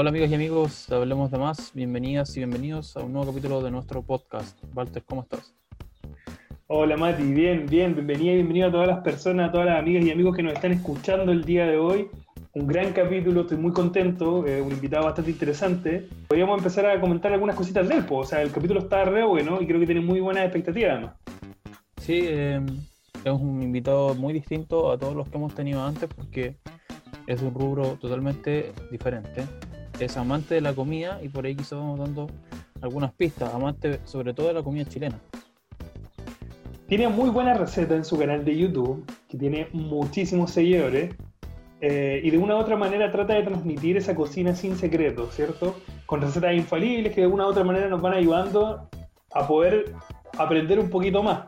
Hola amigos y amigos, hablemos de más. Bienvenidas y bienvenidos a un nuevo capítulo de nuestro podcast. Walter, ¿cómo estás? Hola Mati, bien, bien, bienvenida y bienvenido a todas las personas, a todas las amigas y amigos que nos están escuchando el día de hoy. Un gran capítulo, estoy muy contento, eh, un invitado bastante interesante. Podríamos empezar a comentar algunas cositas del po. o sea, el capítulo está re bueno y creo que tiene muy buenas expectativas. ¿no? Sí, eh, es un invitado muy distinto a todos los que hemos tenido antes porque es un rubro totalmente diferente. Es amante de la comida y por ahí quizás vamos dando algunas pistas, amante sobre todo de la comida chilena. Tiene muy buena receta en su canal de YouTube, que tiene muchísimos seguidores, eh, y de una u otra manera trata de transmitir esa cocina sin secretos, ¿cierto? Con recetas infalibles que de una u otra manera nos van ayudando a poder aprender un poquito más.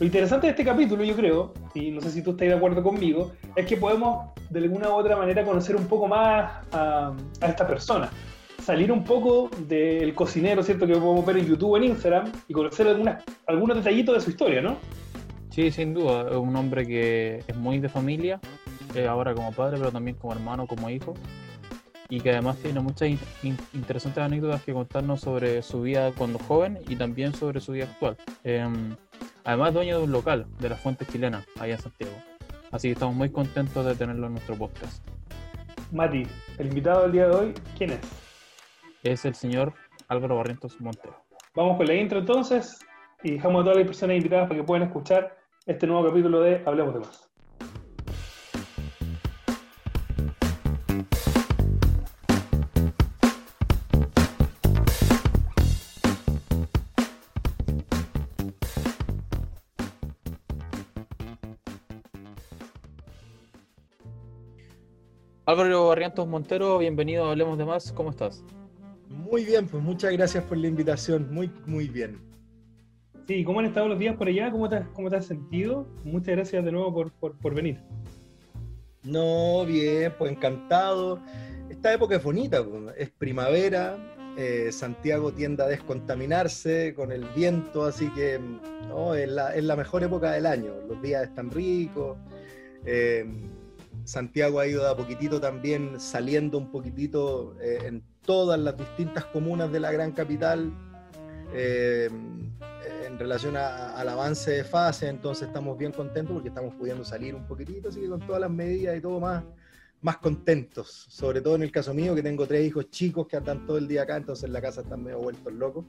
Lo interesante de este capítulo, yo creo, y no sé si tú estás de acuerdo conmigo, es que podemos de alguna u otra manera conocer un poco más a, esta persona salir un poco del cocinero, ¿cierto? Que podemos ver en YouTube en Instagram y conocer algunas, algunos detallitos de su historia, ¿no? Sí, sin duda. Es un hombre que es muy de familia, eh, ahora como padre, pero también como hermano, como hijo. Y que además tiene muchas interesantes anécdotas que contarnos sobre su vida cuando joven y también sobre su vida actual. Em, además, dueño de un local de las fuentes chilenas, allá en Santiago. Así que estamos muy contentos de tenerlo en nuestro podcast. Mati, el invitado del día de hoy, ¿quién es? es el señor Álvaro Barrientos Montero. Vamos con la intro entonces y dejamos a todas las personas invitadas para que puedan escuchar este nuevo capítulo de Hablemos de Más. Álvaro Barrientos Montero, bienvenido a Hablemos de Más, ¿cómo estás? Muy bien, pues muchas gracias por la invitación, muy, muy bien. Sí, ¿cómo han estado los días por allá? ¿Cómo te, cómo te has sentido? Muchas gracias de nuevo por, por, por venir. No, bien, pues encantado. Esta época es bonita, pues, es primavera, eh, Santiago tiende a descontaminarse con el viento, así que no, es, la, es la mejor época del año. Los días están ricos. Eh, Santiago ha ido a poquitito también saliendo un poquitito eh, en todas las distintas comunas de la gran capital eh, en relación al avance de fase, entonces estamos bien contentos porque estamos pudiendo salir un poquitito, así que con todas las medidas y todo más, más contentos, sobre todo en el caso mío que tengo tres hijos chicos que andan todo el día acá, entonces la casa están medio vueltos locos,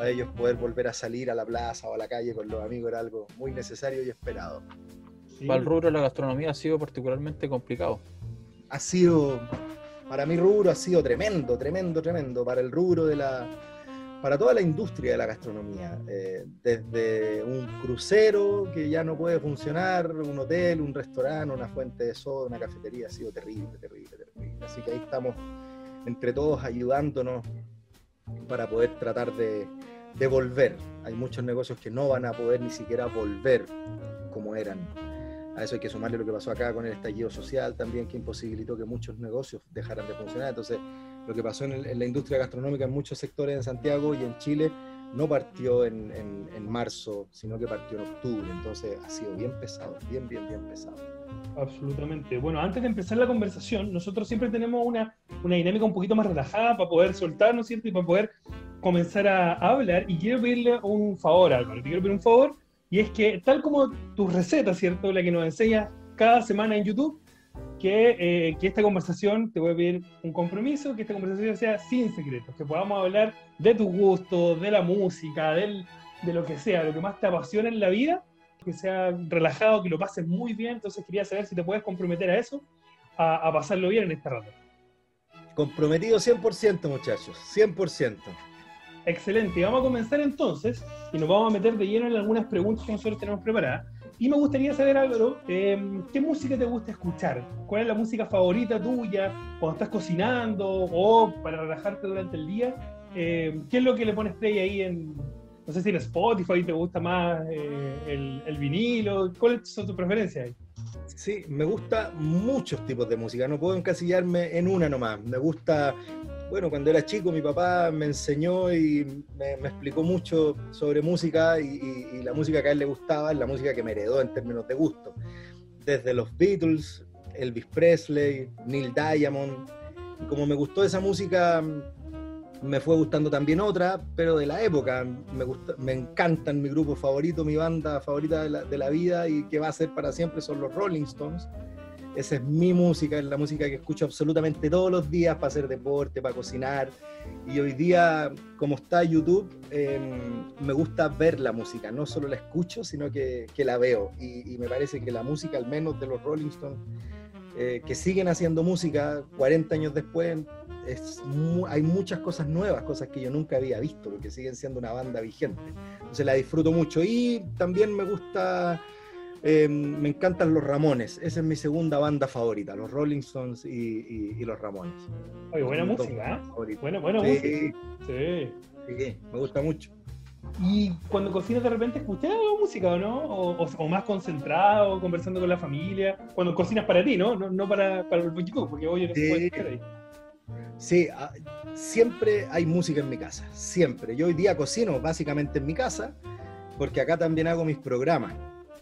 a ellos poder volver a salir a la plaza o a la calle con los amigos era algo muy necesario y esperado. Para el rubro de la gastronomía ha sido particularmente complicado. Ha sido para mi rubro ha sido tremendo, tremendo, tremendo. Para el rubro de la. para toda la industria de la gastronomía. Eh, desde un crucero que ya no puede funcionar, un hotel, un restaurante, una fuente de soda, una cafetería, ha sido terrible, terrible, terrible. Así que ahí estamos entre todos ayudándonos para poder tratar de, de volver. Hay muchos negocios que no van a poder ni siquiera volver como eran a eso hay que sumarle lo que pasó acá con el estallido social también, que imposibilitó que muchos negocios dejaran de funcionar. Entonces, lo que pasó en, la industria gastronómica en muchos sectores en Santiago y en Chile no partió en, en, marzo, sino que partió en octubre. Entonces, ha sido bien pesado, bien, bien, bien pesado. Absolutamente. Bueno, antes de empezar la conversación, nosotros siempre tenemos una, una dinámica un poquito más relajada para poder soltarnos, ¿cierto? Y para poder comenzar a, a hablar. Y quiero pedirle un favor, Álvaro. Te quiero pedir un favor y es que, tal como tus recetas, ¿cierto? La que nos enseñas cada semana en YouTube, que, eh, que, esta conversación, te voy a pedir un compromiso, que esta conversación sea sin secretos, que podamos hablar de tus gustos, de la música, de lo que sea, lo que más te apasiona en la vida, que sea relajado, que lo pases muy bien. Entonces quería saber si te puedes comprometer a eso, a, a pasarlo bien en esta rato. Comprometido 100%, muchachos, 100%. Excelente, vamos a comenzar entonces y nos vamos a meter de lleno en algunas preguntas que nosotros tenemos preparadas. Y me gustaría saber, Álvaro, eh, ¿qué música te gusta escuchar? ¿Cuál es la música favorita tuya cuando estás cocinando o para relajarte durante el día? Eh, ¿Qué es lo que le pones play ahí en, no sé si en Spotify te gusta más eh, el, el, vinilo? ¿Cuáles son tus preferencias ahí? Sí, me gusta muchos tipos de música, no puedo encasillarme en una nomás. Me gusta bueno, cuando era chico mi papá me enseñó y me, explicó mucho sobre música y, la música que a él le gustaba es la música que me heredó en términos de gusto. Desde los Beatles, Elvis Presley, Neil Diamond Y como me gustó esa música, me fue gustando también otra, pero de la época. Me, me encantan mi grupo favorito, mi banda favorita de la, de la vida y que va a ser para siempre son los Rolling Stones. Esa es mi música, es la música que escucho absolutamente todos los días para hacer deporte, para cocinar. Y hoy día, como está YouTube, em, me gusta ver la música, no solo la escucho, sino que, la veo. Y, me parece que la música, al menos de los Rolling Stones, eh, que siguen haciendo música 40 años después, es hay muchas cosas nuevas, cosas que yo nunca había visto, porque siguen siendo una banda vigente. Entonces la disfruto mucho. Y también me gusta eh, me encantan los Ramones, esa es mi segunda banda favorita, los Rolling Stones y, los Ramones. Oye, buena música, ¿eh? Buena, buena música. Sí. sí. me gusta mucho. ¿Y cuando cocinas de repente escuchas música o no? O, más concentrado, conversando con la familia? Cuando cocinas para ti, ¿no? No, para, para el YouTube, porque hoy no se puede estar ahí. Sí, ah, siempre hay música en mi casa, siempre. Yo hoy día cocino básicamente en mi casa, porque acá también hago mis programas.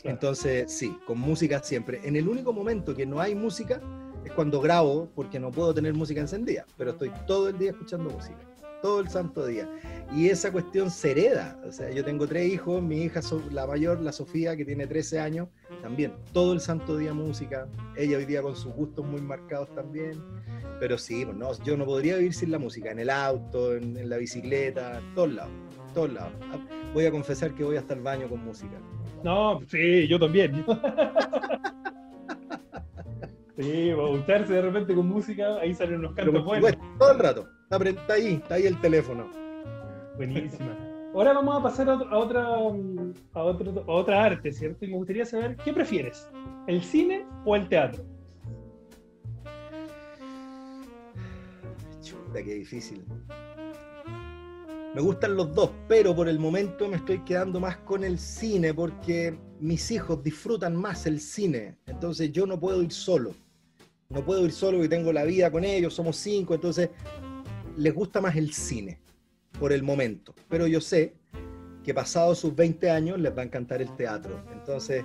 Entonces, sí, con música siempre. En el único momento que no hay música es cuando grabo, porque no puedo tener música encendida, pero estoy todo el día escuchando música, todo el santo día. Y esa cuestión se hereda. O sea, yo tengo tres hijos, mi hija, la mayor, la Sofía, que tiene 13 años, también, todo el santo día música. Ella hoy día con sus gustos muy marcados también. Pero sí, pues no, yo no podría vivir sin la música, en el auto, en, la bicicleta, en todos lados, todos lados. Voy a confesar que voy hasta el baño con música. No, sí, yo también. sí, a gustarse de repente con música, ahí salen unos cantos buenos. todo el rato, está ahí, está ahí el teléfono. Buenísima. Ahora vamos a pasar a, otra, a, otro, a otra arte, ¿cierto? Y me gustaría saber, ¿qué prefieres? ¿El cine o el teatro? Chuta, qué difícil. Me gustan los dos, pero por el momento me estoy quedando más con el cine porque mis hijos disfrutan más el cine. Entonces yo no puedo ir solo. No puedo ir solo porque tengo la vida con ellos, somos cinco, entonces les gusta más el cine por el momento. Pero yo sé que pasados sus 20 años les va a encantar el teatro. Entonces,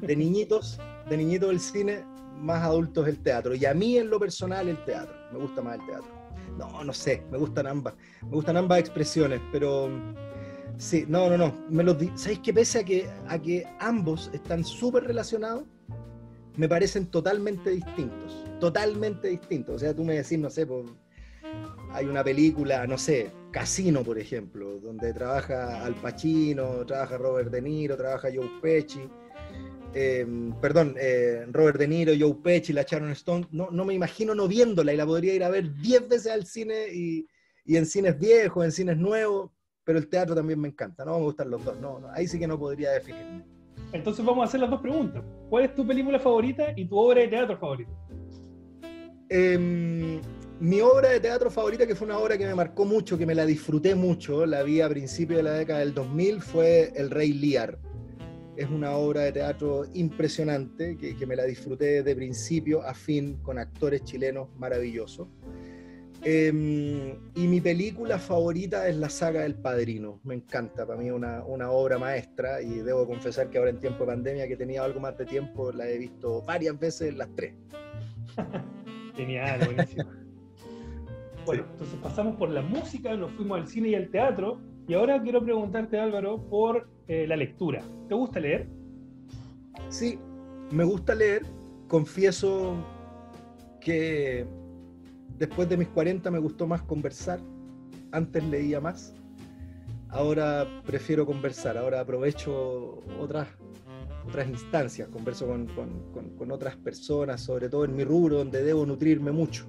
de niñitos, de niñitos el cine, más adultos el teatro. Y a mí en lo personal el teatro. Me gusta más el teatro. No, no sé, me gustan ambas. Me gustan ambas expresiones, pero sí, no, no, no. Me ¿Sabéis que pese a que, a que ambos están súper relacionados, me parecen totalmente distintos? Totalmente distintos. O sea, tú me decís, no sé, hay una película, no sé, Casino, por ejemplo, donde trabaja Al Pacino, trabaja Robert De Niro, trabaja Joe Pesci Em, perdón, eh, Robert De Niro, Joe Pesci, la Sharon Stone, no, no me imagino no viéndola y la podría ir a ver 10 veces al cine y, y, en cines viejos, en cines nuevos, pero el teatro también me encanta, no me gustan los dos, no, ahí sí que no podría definirme. Entonces vamos a hacer las dos preguntas. ¿Cuál es tu película favorita y tu obra de teatro favorita? Eh, mi obra de teatro favorita, que fue una obra que me marcó mucho, que me la disfruté mucho, la vi a principios de la década del 2000, fue El Rey Lear es una obra de teatro impresionante que, me la disfruté de principio a fin con actores chilenos maravillosos. Em, y mi película favorita es la saga del Padrino. Me encanta, para mí una, una obra maestra y debo confesar que ahora en tiempo de pandemia que tenía algo más de tiempo la he visto varias veces las tres. Genial, buenísimo. bueno, entonces pasamos por la música, nos fuimos al cine y al teatro y ahora quiero preguntarte Álvaro por eh, la lectura. ¿Te gusta leer? Sí, me gusta leer. Confieso que después de mis 40 me gustó más conversar. Antes leía más. Ahora prefiero conversar. Ahora aprovecho otras, otras instancias. Converso con, con otras personas, sobre todo en mi rubro, donde debo nutrirme mucho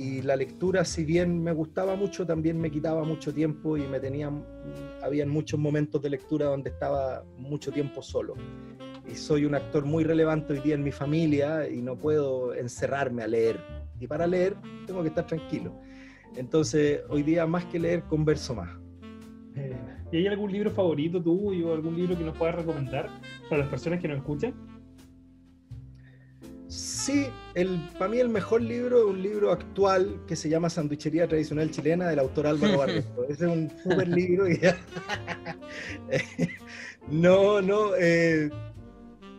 y la lectura, si bien me gustaba mucho, también me quitaba mucho tiempo y me tenía, habían muchos momentos de lectura donde estaba mucho tiempo solo. Y soy un actor muy relevante hoy día en mi familia y no puedo encerrarme a leer. Y para leer tengo que estar tranquilo. Entonces, hoy día más que leer, converso más. Eh, ¿Y hay algún libro favorito tuyo, algún libro que nos puedas recomendar para las personas que nos escuchan? Sí, el, para mí el mejor libro es un libro actual que se llama Sanduichería Tradicional Chilena del autor Álvaro Barreto. Ese es un super libro. no, no. Eh,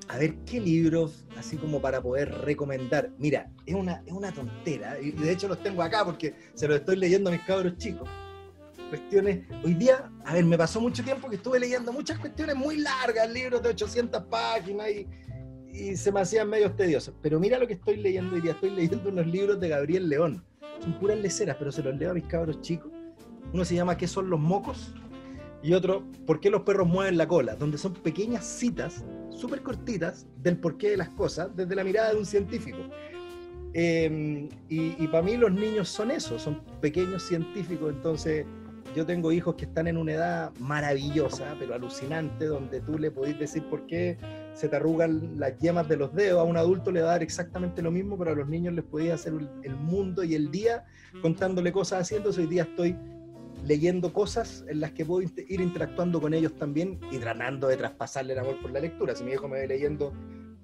a ver qué libros, así como para poder recomendar. Mira, es una, es una tontera, y de hecho los tengo acá porque se los estoy leyendo a mis cabros chicos. Cuestiones, hoy día, a ver, me pasó mucho tiempo que estuve leyendo muchas cuestiones muy largas, libros de 800 páginas y, y se me hacían medio tediosos. Pero mira lo que estoy leyendo hoy día, estoy leyendo unos libros de Gabriel León. Son puras leceras, pero se los leo a mis cabros chicos. Uno se llama ¿Qué son los mocos? Y otro, ¿Por qué los perros mueven la cola? Donde son pequeñas citas, súper cortitas, del porqué de las cosas, desde la mirada de un científico. Em, y, y para mí los niños son eso, son pequeños científicos, entonces yo tengo hijos que están en una edad maravillosa, pero alucinante, donde tú le podés decir por qué se te arrugan las yemas de los dedos. A un adulto le va a dar exactamente lo mismo, pero a los niños les podía hacer el mundo y el día contándole cosas. Entonces hoy día estoy leyendo cosas en las que puedo ir interactuando con ellos también y tratando de traspasarle el amor por la lectura. Si mi hijo me ve leyendo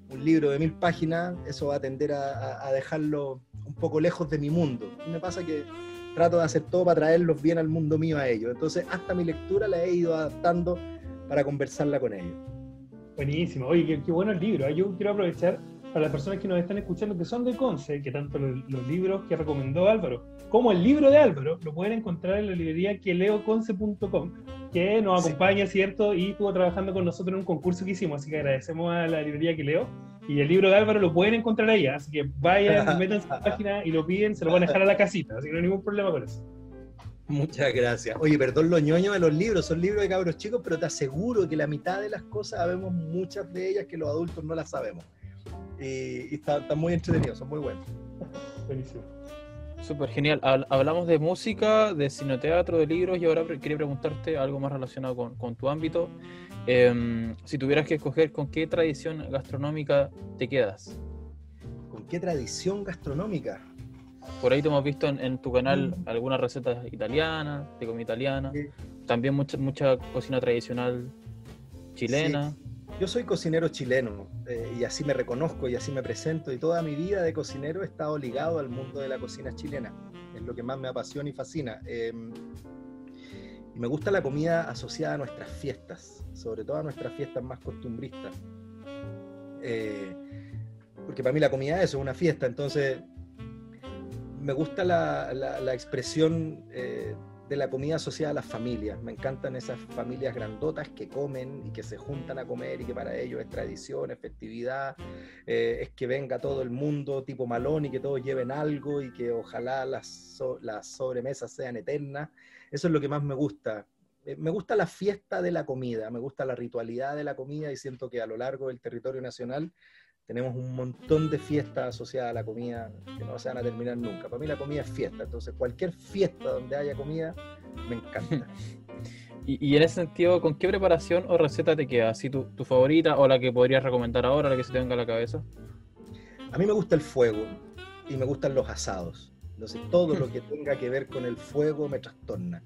un libro de mil páginas, eso va a tender a, dejarlo un poco lejos de mi mundo. Me pasa que trato de hacer todo para traerlos bien al mundo mío a ellos. Entonces, hasta mi lectura la he ido adaptando para conversarla con ellos. Buenísimo. Oye, qué, qué bueno el libro. ¿eh? Yo quiero aprovechar para las personas que nos están escuchando que son de Conce, que tanto los, libros que recomendó Álvaro como el libro de Álvaro lo pueden encontrar en la librería queleoconce.com, que nos acompaña, ¿cierto? Y estuvo trabajando con nosotros en un concurso que hicimos, así que agradecemos a la librería que leo. Y el libro de Álvaro lo pueden encontrar ahí, así que vayan, métanse a la página y lo piden, se lo van a dejar a la casita, así que no hay ningún problema con eso. Muchas gracias. Oye, perdón los ñoños de los libros, son libros de cabros chicos, pero te aseguro que la mitad de las cosas sabemos muchas de ellas que los adultos no las sabemos y, está, muy entretenido, son muy buenos. Buenísimo. Súper genial. Hablamos de música, de cineteatro, de libros y ahora quería preguntarte algo más relacionado con, tu ámbito. Em, si tuvieras que escoger, ¿con qué tradición gastronómica te quedas? ¿Con qué tradición gastronómica? Por ahí te hemos visto en, tu canal mm. algunas recetas italianas, de comida italiana, también mucha, mucha cocina tradicional chilena. Yo soy cocinero chileno eh, y así me reconozco y así me presento y toda mi vida de cocinero he estado ligado al mundo de la cocina chilena. Es lo que más me apasiona y fascina. Y me gusta la comida asociada a nuestras fiestas, sobre todo a nuestras fiestas más costumbristas. Eh, porque para mí la comida es una fiesta, entonces me gusta la, la, expresión eh, de la comida asociada a las familias. Me encantan esas familias grandotas que comen y que se juntan a comer y que para ellos es tradición, es festividad, eh, es que venga todo el mundo tipo malón y que todos lleven algo y que ojalá las, las sobremesas sean eternas. Eso es lo que más me gusta. Eh, me gusta la fiesta de la comida, me gusta la ritualidad de la comida y siento que a lo largo del territorio nacional tenemos un montón de fiestas asociadas a la comida que no se van a terminar nunca. Para mí la comida es fiesta, entonces cualquier fiesta donde haya comida me encanta. y, en ese sentido, ¿con qué preparación o receta te queda? ¿Si tu, tu, favorita o la que podrías recomendar ahora, la que se te venga a la cabeza? A mí me gusta el fuego y me gustan los asados. Entonces todo lo que tenga que ver con el fuego me trastorna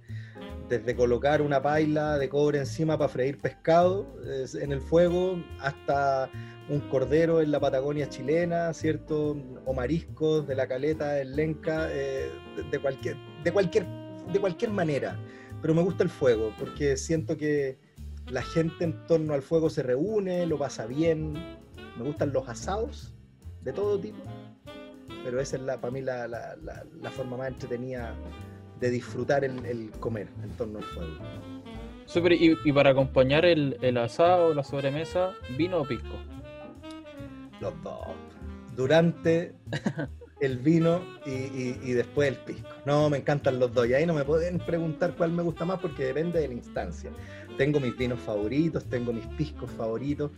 desde colocar una paila de cobre encima para freír pescado en el fuego hasta un cordero en la Patagonia chilena, ¿cierto? O mariscos de la caleta, el lenca, eh, de, cualquier, de, cualquier, de cualquier manera. Pero me gusta el fuego porque siento que la gente en torno al fuego se reúne, lo pasa bien. Me gustan los asados de todo tipo, pero esa es la, para mí la, la, la forma más entretenida de disfrutar el, comer en torno al fuego. Super, y, para acompañar el, el asado, la sobremesa, ¿vino o pisco? Los dos. Durante el vino y, después el pisco. No, me encantan los dos. Y ahí no me pueden preguntar cuál me gusta más porque depende de la instancia. Tengo mis vinos favoritos, tengo mis piscos favoritos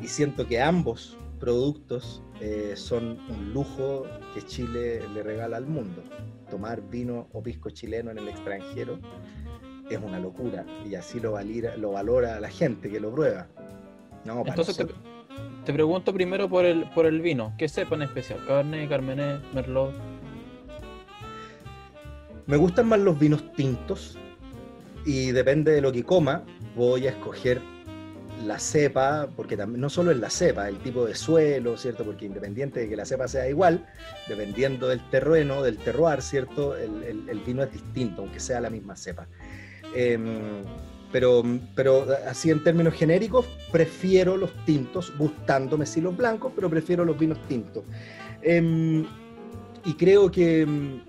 y siento que ambos productos eh, son un lujo que Chile le regala al mundo tomar vino o pisco chileno en el extranjero es una locura y así lo, valira, lo valora la gente que lo prueba. Entonces te, pregunto primero por el, por el vino, ¿qué sepa en especial? Cabernet, Carmenet, Merlot. Me gustan más los vinos tintos y depende de lo que coma, voy a escoger la cepa, porque también, no solo es la cepa, el tipo de suelo, ¿cierto? Porque independiente de que la cepa sea igual, dependiendo del terreno, del terroir, ¿cierto? El, vino es distinto, aunque sea la misma cepa. Em, pero, pero así en términos genéricos, prefiero los tintos, gustándome sí los blancos, pero prefiero los vinos tintos. Em, y creo que em,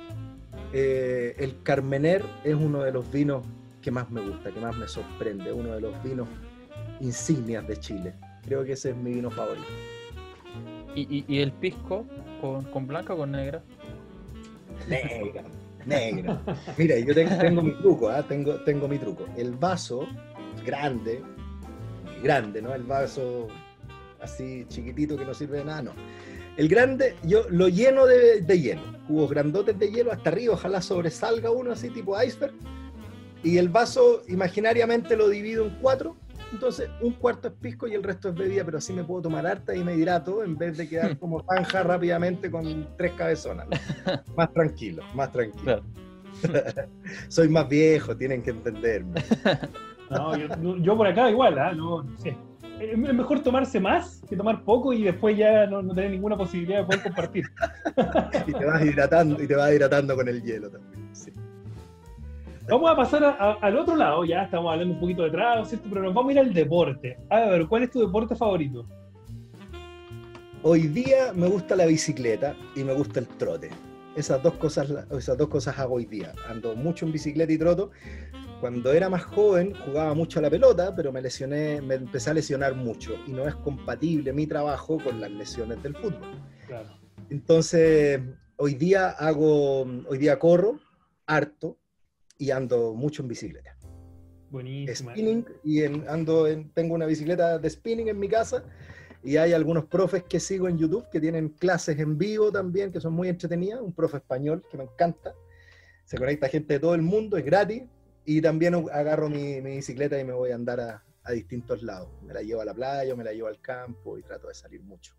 eh, el Carmener es uno de los vinos que más me gusta, que más me sorprende, uno de los vinos insignias de Chile. Creo que ese es mi vino favorito. ¿Y, el pisco con, blanca o con negra? Negra, negra. Mira, yo tengo, mi truco, ¿ah? tengo, tengo mi truco. El vaso grande, grande, ¿no? El vaso así chiquitito que no sirve de nada, no. El grande, yo lo lleno de, de hielo, cubos grandotes de hielo hasta arriba, ojalá sobresalga uno así tipo iceberg. Y el vaso imaginariamente lo divido en cuatro entonces, un cuarto es pisco y el resto es bebida, pero así me puedo tomar harta y me hidrato en vez de quedar como tanja rápidamente con tres cabezonas. Más tranquilo, más tranquilo. Soy más viejo, tienen que entenderme. No, yo, por acá igual, ¿ah? no, sé. Es mejor tomarse más que tomar poco y después ya no, tener ninguna posibilidad de poder compartir. y te vas hidratando, y te vas hidratando con el hielo también. Vamos a pasar al otro lado, ya estamos hablando un poquito de trago, ¿cierto? Pero nos vamos a ir al deporte. A ver, ¿cuál es tu deporte favorito? Hoy día me gusta la bicicleta y me gusta el trote. Esas dos cosas, esas dos cosas hago hoy día. Ando mucho en bicicleta y troto. Cuando era más joven jugaba mucho a la pelota, pero me lesioné, me empecé a lesionar mucho y no es compatible mi trabajo con las lesiones del fútbol. Claro. Entonces, hoy día hago, hoy día corro harto, y ando mucho en bicicleta. Buenísimo. Spinning, y ando en, tengo una bicicleta de spinning en mi casa y hay algunos profes que sigo en YouTube que tienen clases en vivo también que son muy entretenidas. Un profe español que me encanta. Se conecta gente de todo el mundo, es gratis. Y también agarro mi, bicicleta y me voy a andar a, a, distintos lados. Me la llevo a la playa, me la llevo al campo y trato de salir mucho.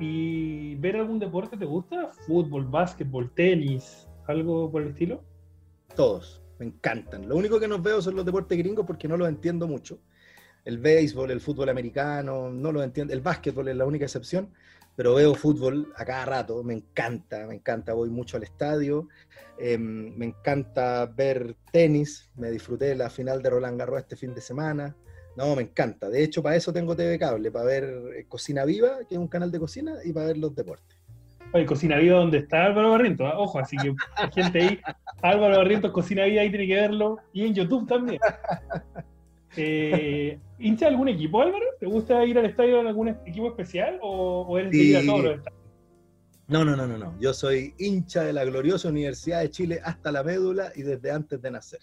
¿Y ver algún deporte te gusta? ¿Fútbol, básquetbol, tenis? ¿Algo por el estilo? Todos, me encantan. Lo único que no veo son los deportes gringos porque no los entiendo mucho. El béisbol, el fútbol americano, no lo entiendo. El básquetbol es la única excepción, pero veo fútbol a cada rato. Me encanta, me encanta. Voy mucho al estadio. Em, me encanta ver tenis. Me disfruté la final de Roland Garros este fin de semana. No, me encanta. De hecho, para eso tengo TV Cable, para ver eh, Cocina Viva, que es un canal de cocina, y para ver los deportes. Oye, Cocina Viva donde está Álvaro Barrientos, ¿ah? ojo, así que gente ahí, Álvaro Barrientos, Cocina Viva, ahí tiene que verlo, y en YouTube también. Eh, ¿Hincha algún equipo, Álvaro? ¿Te gusta ir al estadio en algún equipo especial o, eres de ir a todos los estadios? No, no, no, no, no. Yo soy hincha de la gloriosa Universidad de Chile hasta la médula y desde antes de nacer.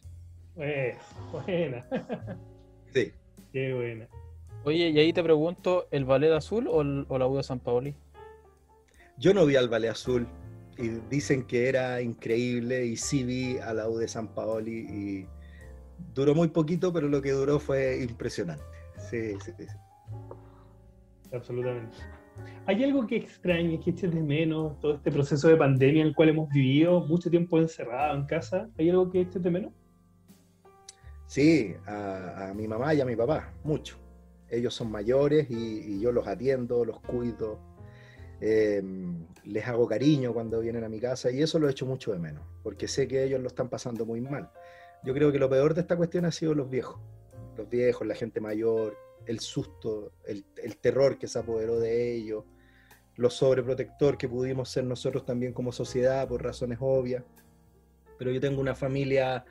Eh, buena. Sí. Qué buena. Oye, y ahí te pregunto, ¿el Ballet Azul o, o la U de San Paoli? Yo no vi al Valle Azul y dicen que era increíble y sí vi a la U de San Paoli y duró muy poquito, pero lo que duró fue impresionante. Sí, sí, sí. Absolutamente. ¿Hay algo que extrañe, que eches de menos todo este proceso de pandemia en el cual hemos vivido mucho tiempo encerrado en casa? ¿Hay algo que eches de menos? Sí, a, mi mamá y a mi papá, mucho. Ellos son mayores y yo los atiendo, los cuido Em, les hago cariño cuando vienen a mi casa y eso lo he hecho mucho de menos, porque sé que ellos lo están pasando muy mal. Yo creo que lo peor de esta cuestión ha sido los viejos, los viejos, la gente mayor, el susto, el, terror que se apoderó de ellos, lo sobreprotector que pudimos ser nosotros también como sociedad por razones obvias. Pero yo tengo una familia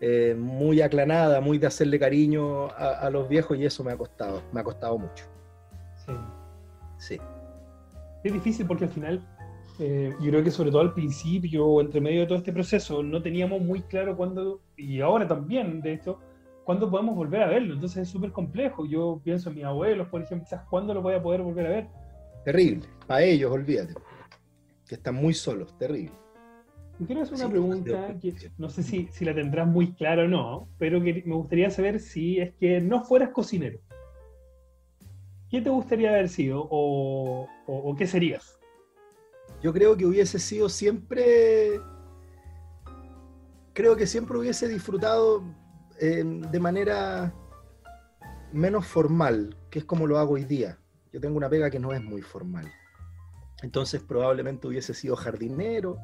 eh, muy aclanada, muy de hacerle cariño a, a, los viejos y eso me ha costado, me ha costado mucho. Sí. Sí es difícil porque al final, eh, yo creo que sobre todo al principio o entre medio de todo este proceso, no teníamos muy claro cuándo, y ahora también, de hecho, cuándo podemos volver a verlo. Entonces es súper complejo. Yo pienso en mis abuelos, por ejemplo, quizás cuándo lo voy a poder volver a ver. Terrible. Para ellos, olvídate. Que están muy solos, terrible. quiero hacer una pregunta que no sé si, si, la tendrás muy clara o no, pero que me gustaría saber si es que no fueras cocinero. ¿Qué te gustaría haber sido o, qué serías? Yo creo que hubiese sido siempre, creo que siempre hubiese disfrutado em, de manera menos formal, que es como lo hago hoy día. Yo tengo una pega que no es muy formal. Entonces probablemente hubiese sido jardinero,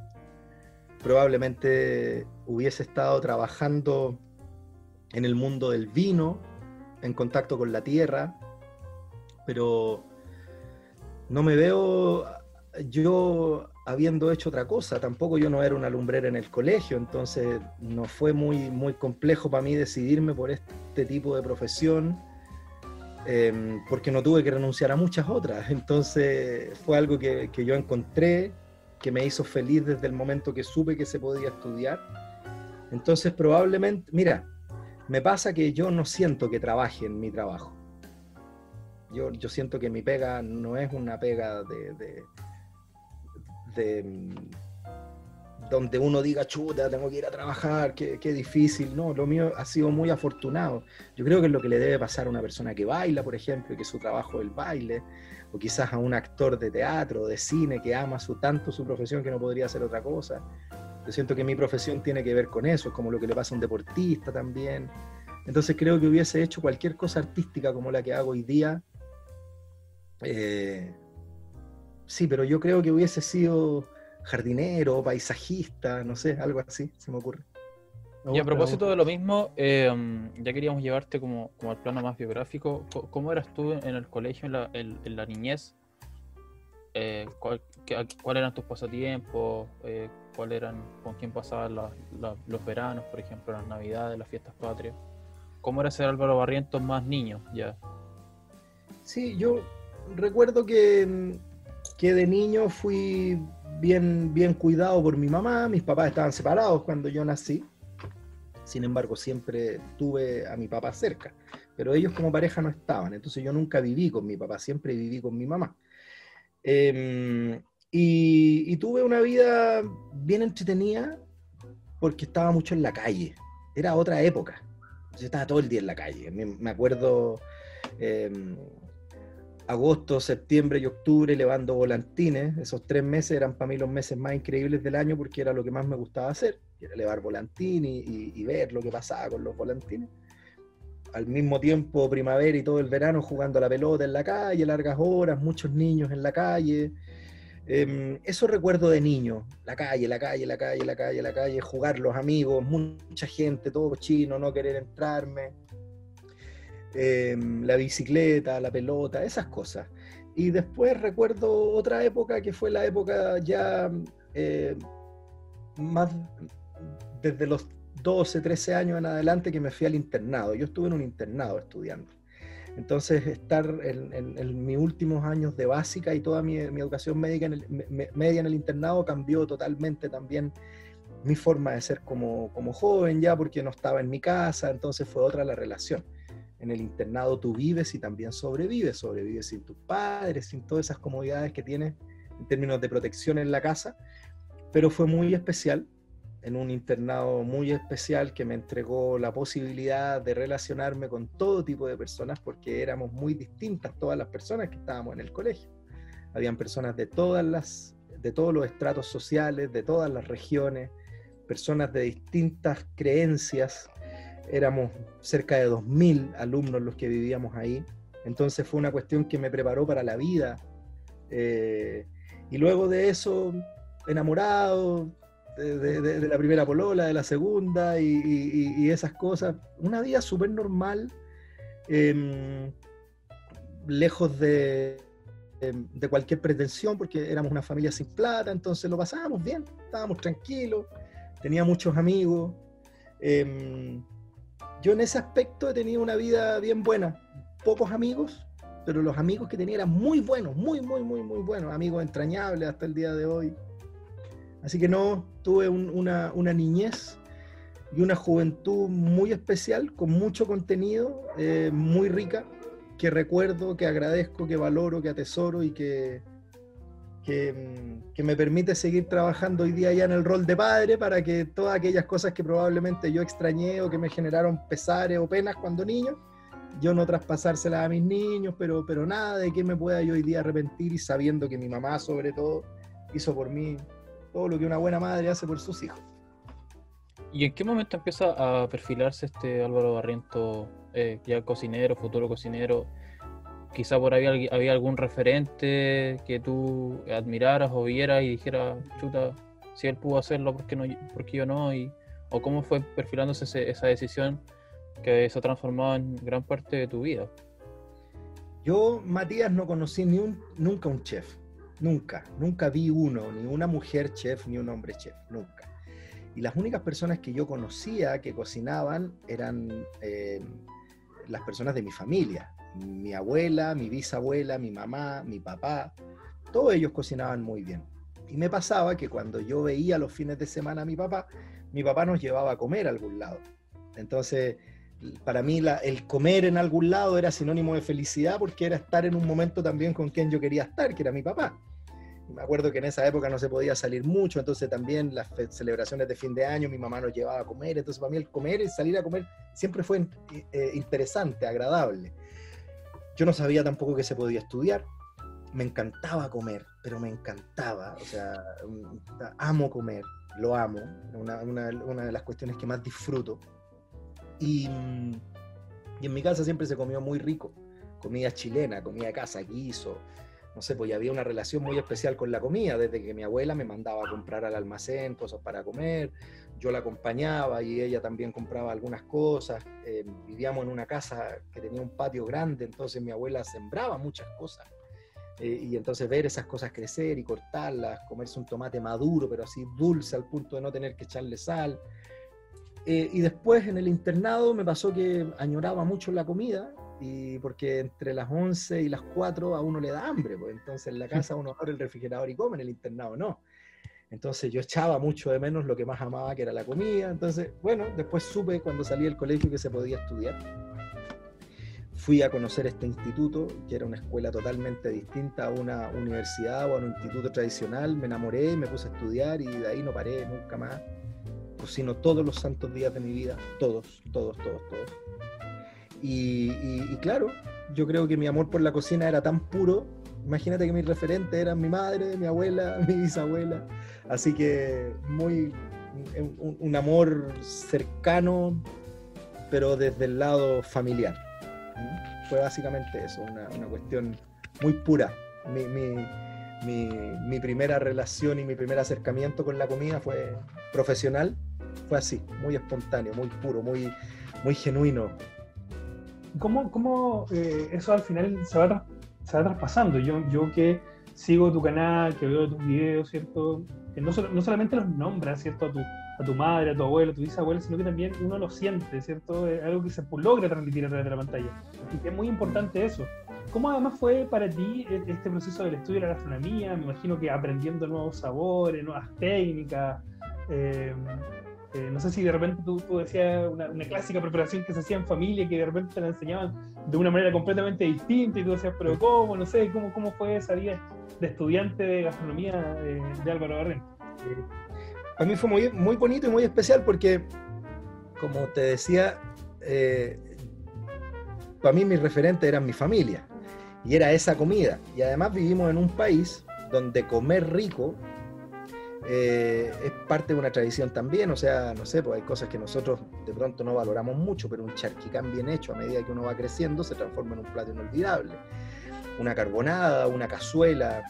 probablemente hubiese estado trabajando en el mundo del vino, en contacto con la tierra, pero no me veo yo habiendo hecho otra cosa. Tampoco yo no era una lumbrera en el colegio, entonces no fue muy, muy complejo para mí decidirme por este tipo de profesión, em, porque no tuve que renunciar a muchas otras. Entonces fue algo que, que yo encontré, que me hizo feliz desde el momento que supe que se podía estudiar. Entonces probablemente, mira, me pasa que yo no siento que trabaje en mi trabajo. Yo, yo siento que mi pega no es una pega de de mm, donde uno diga, chuta, tengo que ir a trabajar, qué, difícil. No, lo mío ha sido muy afortunado. Yo creo que es lo que le debe pasar a una persona que baila, por ejemplo, y que su trabajo es el baile, o quizás a un actor de teatro, de cine, que ama su, tanto su profesión que no podría hacer otra cosa. Yo siento que mi profesión tiene que ver con eso, es como lo que le pasa a un deportista también. Entonces creo que hubiese hecho cualquier cosa artística como la que hago hoy día, eh, sí, pero yo creo que hubiese sido jardinero, paisajista, no sé, algo así, se me ocurre. y a propósito de lo mismo, em, ya queríamos llevarte como, como al plano más biográfico. ¿Cómo eras tú en el colegio, en la, niñez? Eh, ¿cuál, eran tus pasatiempos? Eh, ¿Cuál eran, con quién pasaban los veranos, por ejemplo, las navidades, las fiestas patrias? ¿Cómo era ser Álvaro Barrientos más niño ya? Sí, yo recuerdo que que de niño fui bien, bien cuidado por mi mamá, mis papás estaban separados cuando yo nací, sin embargo siempre tuve a mi papá cerca, pero ellos como pareja no estaban, entonces yo nunca viví con mi papá, siempre viví con mi mamá. Em, y, tuve una vida bien entretenida porque estaba mucho en la calle, era otra época, yo estaba todo el día en la calle, me, acuerdo... Em, agosto, septiembre y octubre levando volantines. Esos tres meses eran para mí los meses más increíbles del año porque era lo que más me gustaba hacer, era elevar volantines y, ver lo que pasaba con los volantines. Al mismo tiempo, primavera y todo el verano jugando a la pelota en la calle, largas horas, muchos niños en la calle. Em, eso recuerdo de niño, la calle, la calle, la calle, la calle, la calle, jugar los amigos, mucha gente, todo chino, no querer entrarme. Em, la bicicleta, la pelota, esas cosas. Y después recuerdo otra época que fue la época ya eh, más desde los 12, 13 años en adelante que me fui al internado. Yo estuve en un internado estudiando. Entonces, estar en, mis últimos años de básica y toda mi, educación médica en el, media en el internado cambió totalmente también mi forma de ser como joven ya, porque no estaba en mi casa, entonces fue otra la relación en el internado tú vives y también sobrevives, sobrevives sin tus padres, sin todas esas comodidades que tienes en términos de protección en la casa, pero fue muy especial, en un internado muy especial que me entregó la posibilidad de relacionarme con todo tipo de personas porque éramos muy distintas todas las personas que estábamos en el colegio. Habían personas de todas las de todos los estratos sociales, de todas las regiones, personas de distintas creencias, éramos cerca de 2.000 alumnos los que vivíamos ahí, entonces fue una cuestión que me preparó para la vida. Eh, y luego de eso, enamorado de, la primera polola, de la segunda y, esas cosas, una vida súper normal, em, lejos de, em, de cualquier pretensión, porque éramos una familia sin plata, entonces lo pasábamos bien, estábamos tranquilos, tenía muchos amigos. Em, yo en ese aspecto he tenido una vida bien buena. Pocos amigos, pero los amigos que tenía eran muy buenos, muy, muy, muy, muy buenos. Amigos entrañables hasta el día de hoy. Así que no, tuve una, niñez y una juventud muy especial, con mucho contenido, eh, muy rica, que recuerdo, que agradezco, que valoro, que atesoro y que, Mm, que, me permite seguir trabajando hoy día ya en el rol de padre para que todas aquellas cosas que probablemente yo extrañé o que me generaron pesares o penas cuando niño, yo no traspasárselas a mis niños, pero, pero nada de que me pueda yo hoy día arrepentir y sabiendo que mi mamá sobre todo hizo por mí todo lo que una buena madre hace por sus hijos. ¿Y en qué momento empieza a perfilarse este Álvaro Barriento, eh, ya cocinero, futuro cocinero? Quizá por ahí había algún referente que tú admiraras o vieras y dijeras, chuta, si él pudo hacerlo, ¿por qué, no, por yo no? Y, ¿O cómo fue perfilándose esa decisión que se ha transformado en gran parte de tu vida. Yo, Matías, no conocí ni un, nunca un chef. Nunca. Nunca vi uno, ni una mujer chef, ni un hombre chef. Nunca. Y las únicas personas que yo conocía que cocinaban eran eh, las personas de mi familia. Mi abuela, mi bisabuela, mi mamá, mi papá. Todos ellos cocinaban muy bien. Y me pasaba que cuando yo veía los fines de semana a mi papá, mi papá nos llevaba a comer a algún lado. Entonces, para mí el comer en algún lado era sinónimo de felicidad porque era estar en un momento también con quien yo quería estar, que era mi papá. me acuerdo que en esa época no se podía salir mucho, entonces también las celebraciones de fin de año mi mamá nos llevaba a comer, entonces para mí el comer y salir a comer siempre fue eh, interesante, agradable. Yo no sabía tampoco que se podía estudiar, me encantaba comer, pero me encantaba, o sea, amo comer, lo amo, una, una de las cuestiones que más disfruto y, y, en mi casa siempre se comió muy rico. Comida chilena, comida casa, guiso. No sé, pues había una relación muy especial con la comida, desde que mi abuela me mandaba a comprar al almacén cosas para comer, yo la acompañaba y ella también compraba algunas cosas. Eh, vivíamos en una casa que tenía un patio grande, entonces mi abuela sembraba muchas cosas. Eh, y entonces ver esas cosas crecer y cortarlas, comerse un tomate maduro, pero así dulce al punto de no tener que echarle sal. Eh, y después en el internado me pasó que añoraba mucho la comida, y porque entre las 11 y las 4 a uno le da hambre, pues entonces en la casa uno abre el refrigerador y come, en el internado no. Entonces yo echaba mucho de menos lo que más amaba, que era la comida. Entonces, bueno, después supe cuando salí del colegio que se podía estudiar. Fui a conocer este instituto, que era una escuela totalmente distinta a una universidad o a un instituto tradicional. Me enamoré, me puse a estudiar y de ahí no paré nunca más cocino todos los santos días de mi vida, todos, todos, todos, todos. Y, claro, yo creo que mi amor por la cocina era tan puro. Imagínate que mis referentes eran mi madre, mi abuela, mi bisabuela. Así que muy un, amor cercano, pero desde el lado familiar. Fue básicamente eso, una, cuestión muy pura. Mi, mi, mi, primera relación y mi primer acercamiento con la comida fue profesional fue así, muy espontáneo, muy puro, muy, muy genuino. ¿Cómo, cómo eh, eso al final se va, se va traspasando? Yo, yo que sigo tu canal, que veo tus videos, ¿cierto? Que no, no solamente los nombras, ¿cierto? A tu, a tu madre, a tu abuelo, a tu bisabuelo, sino que también uno lo siente, ¿cierto? Es algo que se logra transmitir a través de la pantalla. Y que es muy importante eso. ¿Cómo además fue para ti e, este proceso del estudio de la gastronomía? Me imagino que aprendiendo nuevos sabores, nuevas técnicas. Eh, eh, no sé si de repente tú, decías una, clásica preparación que se hacía en familia, que de repente te la enseñaban de una manera completamente distinta y tú decías, pero ¿cómo? No sé, ¿cómo, cómo fue esa vida de estudiante de gastronomía eh, de Álvaro Barren? A mí fue muy, muy bonito y muy especial porque, como te decía, eh, para mí mi referente era mi familia y era esa comida. Y además vivimos en un país donde comer rico eh, es parte de una tradición también, o sea, no sé, pues hay cosas que nosotros de pronto no valoramos mucho, pero un charquicán bien hecho a medida que uno va creciendo se transforma en un plato inolvidable. Una carbonada, una cazuela,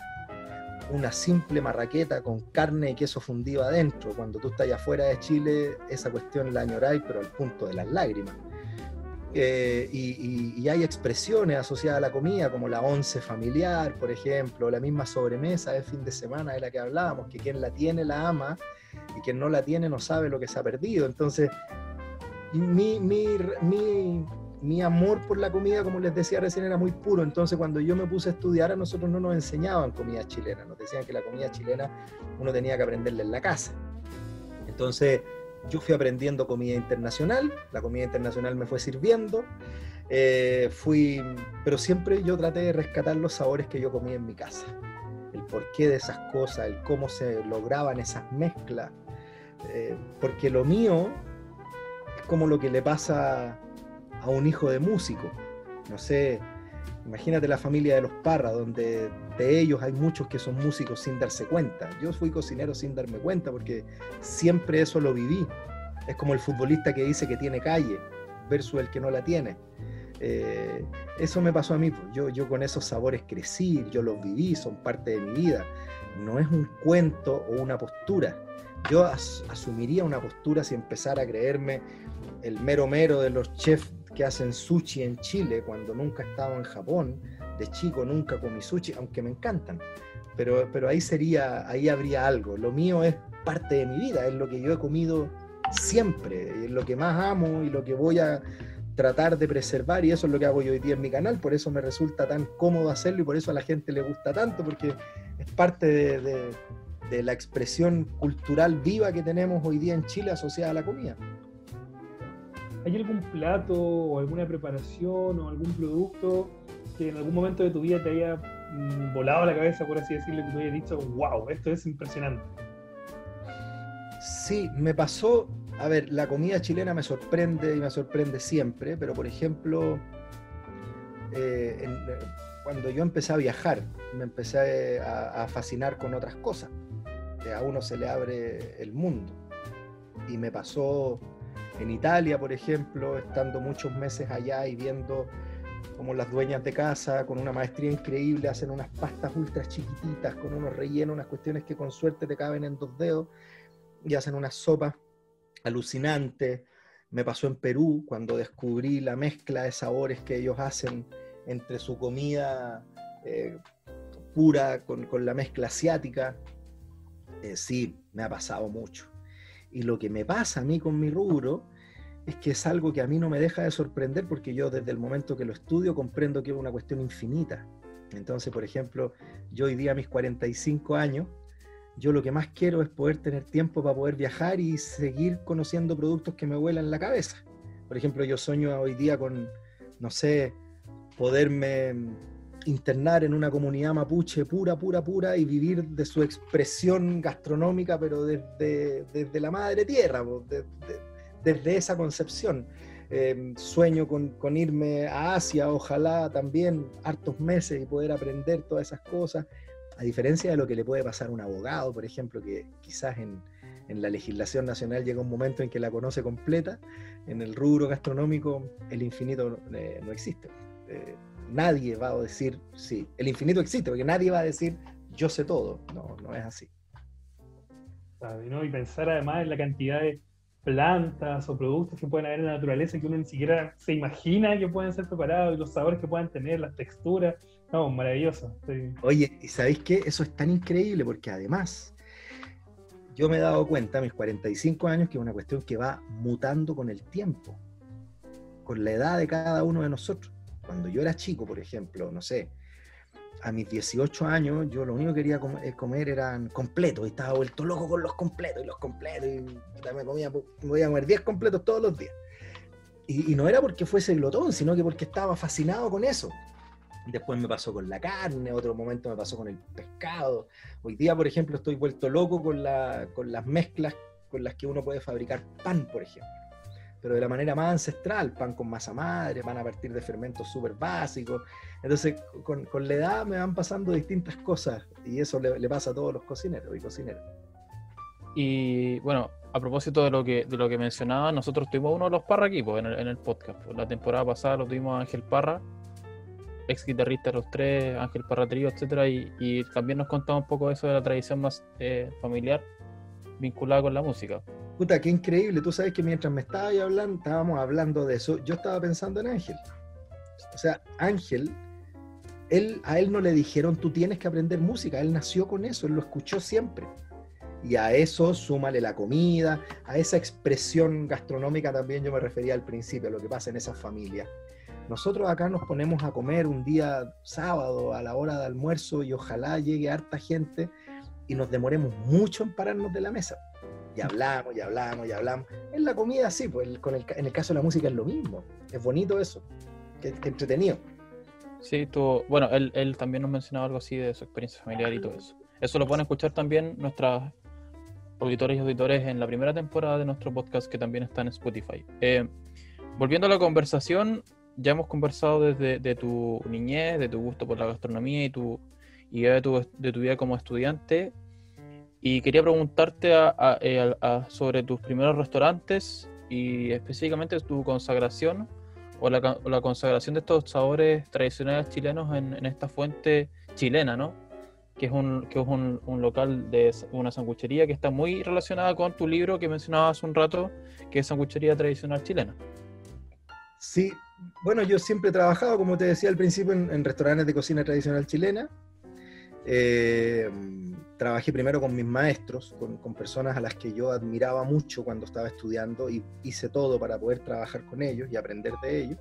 una simple marraqueta con carne y queso fundido adentro. Cuando tú estás afuera de Chile, esa cuestión la añoráis, pero al punto de las lágrimas. Eh, y, hay expresiones asociadas a la comida, como la once familiar, por ejemplo, la misma sobremesa de fin de semana de la que hablábamos, que quien la tiene la ama y quien no la tiene no sabe lo que se ha perdido. Entonces, mi, mi amor por la comida, como les decía recién, era muy puro. Entonces, cuando yo me puse a estudiar, a nosotros no nos enseñaban comida chilena, nos decían que la comida chilena uno tenía que aprenderla en la casa. Entonces, yo fui aprendiendo comida internacional, la comida internacional me fue sirviendo, eh, fui, pero siempre yo traté de rescatar los sabores que yo comía en mi casa, el porqué de esas cosas, el cómo se lograban esas mezclas, eh, porque lo mío es como lo que le pasa a un hijo de músico, no sé, Imagínate la familia de los Parra, donde de ellos hay muchos que son músicos sin darse cuenta. Yo fui cocinero sin darme cuenta porque siempre eso lo viví. Es como el futbolista que dice que tiene calle versus el que no la tiene. Eh, eso me pasó a mí. Pues. Yo, yo con esos sabores crecí, yo los viví, son parte de mi vida. No es un cuento o una postura. Yo asumiría una postura si empezara a creerme el mero mero de los chefs que hacen sushi en Chile cuando nunca he estado en Japón. De chico nunca comí sushi, aunque me encantan. Pero, pero ahí sería, ahí habría algo. Lo mío es parte de mi vida, es lo que yo he comido siempre, es lo que más amo y lo que voy a tratar de preservar y eso es lo que hago yo hoy día en mi canal, por eso me resulta tan cómodo hacerlo y por eso a la gente le gusta tanto, porque es parte de, de la expresión cultural viva que tenemos hoy día en Chile asociada a la comida. ¿Hay algún plato o alguna preparación o algún producto que en algún momento de tu vida te haya mm, volado la cabeza, por así decirlo, que tú hayas dicho, wow, esto es impresionante? Sí, me pasó, a ver, la comida chilena me sorprende y me sorprende siempre, pero por ejemplo, eh, eh, cuando yo empecé a viajar, me empecé a, a fascinar con otras cosas. A uno se le abre el mundo. Y me pasó en Italia, por ejemplo, estando muchos meses allá y viendo cómo las dueñas de casa, con una maestría increíble, hacen unas pastas ultra chiquititas, con unos rellenos, unas cuestiones que con suerte te caben en dos dedos, y hacen unas sopas alucinantes. Me pasó en Perú cuando descubrí la mezcla de sabores que ellos hacen entre su comida eh, pura con, la mezcla asiática. Eh, sí, me ha pasado mucho. Y lo que me pasa a mí con mi rubro es que es algo que a mí no me deja de sorprender porque yo desde el momento que lo estudio comprendo que es una cuestión infinita. Entonces, por ejemplo, yo hoy día a mis 45 años, yo lo que más quiero es poder tener tiempo para poder viajar y seguir conociendo productos que me vuelan la cabeza. Por ejemplo, yo sueño hoy día con, no sé, poderme internar en una comunidad mapuche pura, pura, pura y vivir de su expresión gastronómica, pero desde, desde la madre tierra, desde, esa concepción. Em, sueño con, con, irme a Asia, ojalá también hartos meses y poder aprender todas esas cosas, a diferencia de lo que le puede pasar a un abogado, por ejemplo, que quizás en, en la legislación nacional llega un momento en que la conoce completa, en el rubro gastronómico el infinito eh, no existe. Eh, nadie va a decir, sí, el infinito existe, porque nadie va a decir, yo sé todo. No, no es así. Y pensar además en la cantidad de plantas o productos que pueden haber en la naturaleza que uno ni siquiera se imagina que pueden ser preparados y los sabores que puedan tener, las texturas. No, maravilloso. Oye, ¿y sabéis qué? Eso es tan increíble porque además yo me he dado cuenta a mis 45 años que es una cuestión que va mutando con el tiempo, con la edad de cada uno de nosotros cuando yo era chico, por ejemplo, no sé, a mis 18 años, yo lo único que quería eh, comer eran completos, y estaba vuelto loco con los completos, y los completos, y me comía, me voy a comer 10 completos todos los días. Y, no era porque fuese glotón, sino que porque estaba fascinado con eso. Después me pasó con la carne, otro momento me pasó con el pescado. Hoy día, por ejemplo, estoy vuelto loco con las mezclas con las que uno puede fabricar pan, por ejemplo pero de la manera más ancestral, pan con masa madre, van a partir de fermentos súper básicos. Entonces, con, con, la edad me van pasando distintas cosas y eso le, pasa a todos los cocineros y cocineras. Y bueno, a propósito de lo que, de lo que mencionaba, nosotros tuvimos uno de los Parra aquí en, el, en el podcast. La temporada pasada lo tuvimos a Ángel Parra, ex guitarrista de los tres, Ángel Parra Trío, etc. Y, y, también nos contaba un poco eso de la tradición más eh, familiar vinculada con la música. Puta, qué increíble. Tú sabes que mientras me estaba hablando, estábamos hablando de eso, yo estaba pensando en Ángel. O sea, Ángel, él, a él no le dijeron tú tienes que aprender música, él nació con eso, él lo escuchó siempre. Y a eso súmale la comida, a esa expresión gastronómica también yo me refería al principio, a lo que pasa en esas familias. Nosotros acá nos ponemos a comer un día sábado a la hora de almuerzo y ojalá llegue harta gente y nos demoremos mucho en pararnos de la mesa y hablamos, y hablamos, y hablamos. En la comida sí, pues con el, en el caso de la música es lo mismo. Es bonito eso, que, entretenido. Sí, tú, bueno, él, él también nos mencionaba algo así de su experiencia familiar y todo eso. Eso lo pueden escuchar también nuestros auditores y auditores en la primera temporada de nuestro podcast que también está en Spotify. Eh, volviendo a la conversación, ya hemos conversado desde de tu niñez, de tu gusto por la gastronomía y tu, y de, tu, de tu vida como estudiante. Y quería preguntarte eh, sobre tus primeros restaurantes y específicamente tu consagración o la, consagración de estos sabores tradicionales chilenos en, esta fuente chilena, ¿no? que es, un, que es un, un local de una sanguchería que está muy relacionada con tu libro que mencionabas hace un rato, que es sanguchería tradicional chilena. Sí, bueno, yo siempre he trabajado, como te decía al principio, en, en restaurantes de cocina tradicional chilena. Eh, trabajé primero con mis maestros, con, con personas a las que yo admiraba mucho cuando estaba estudiando y hice todo para poder trabajar con ellos y aprender de ellos.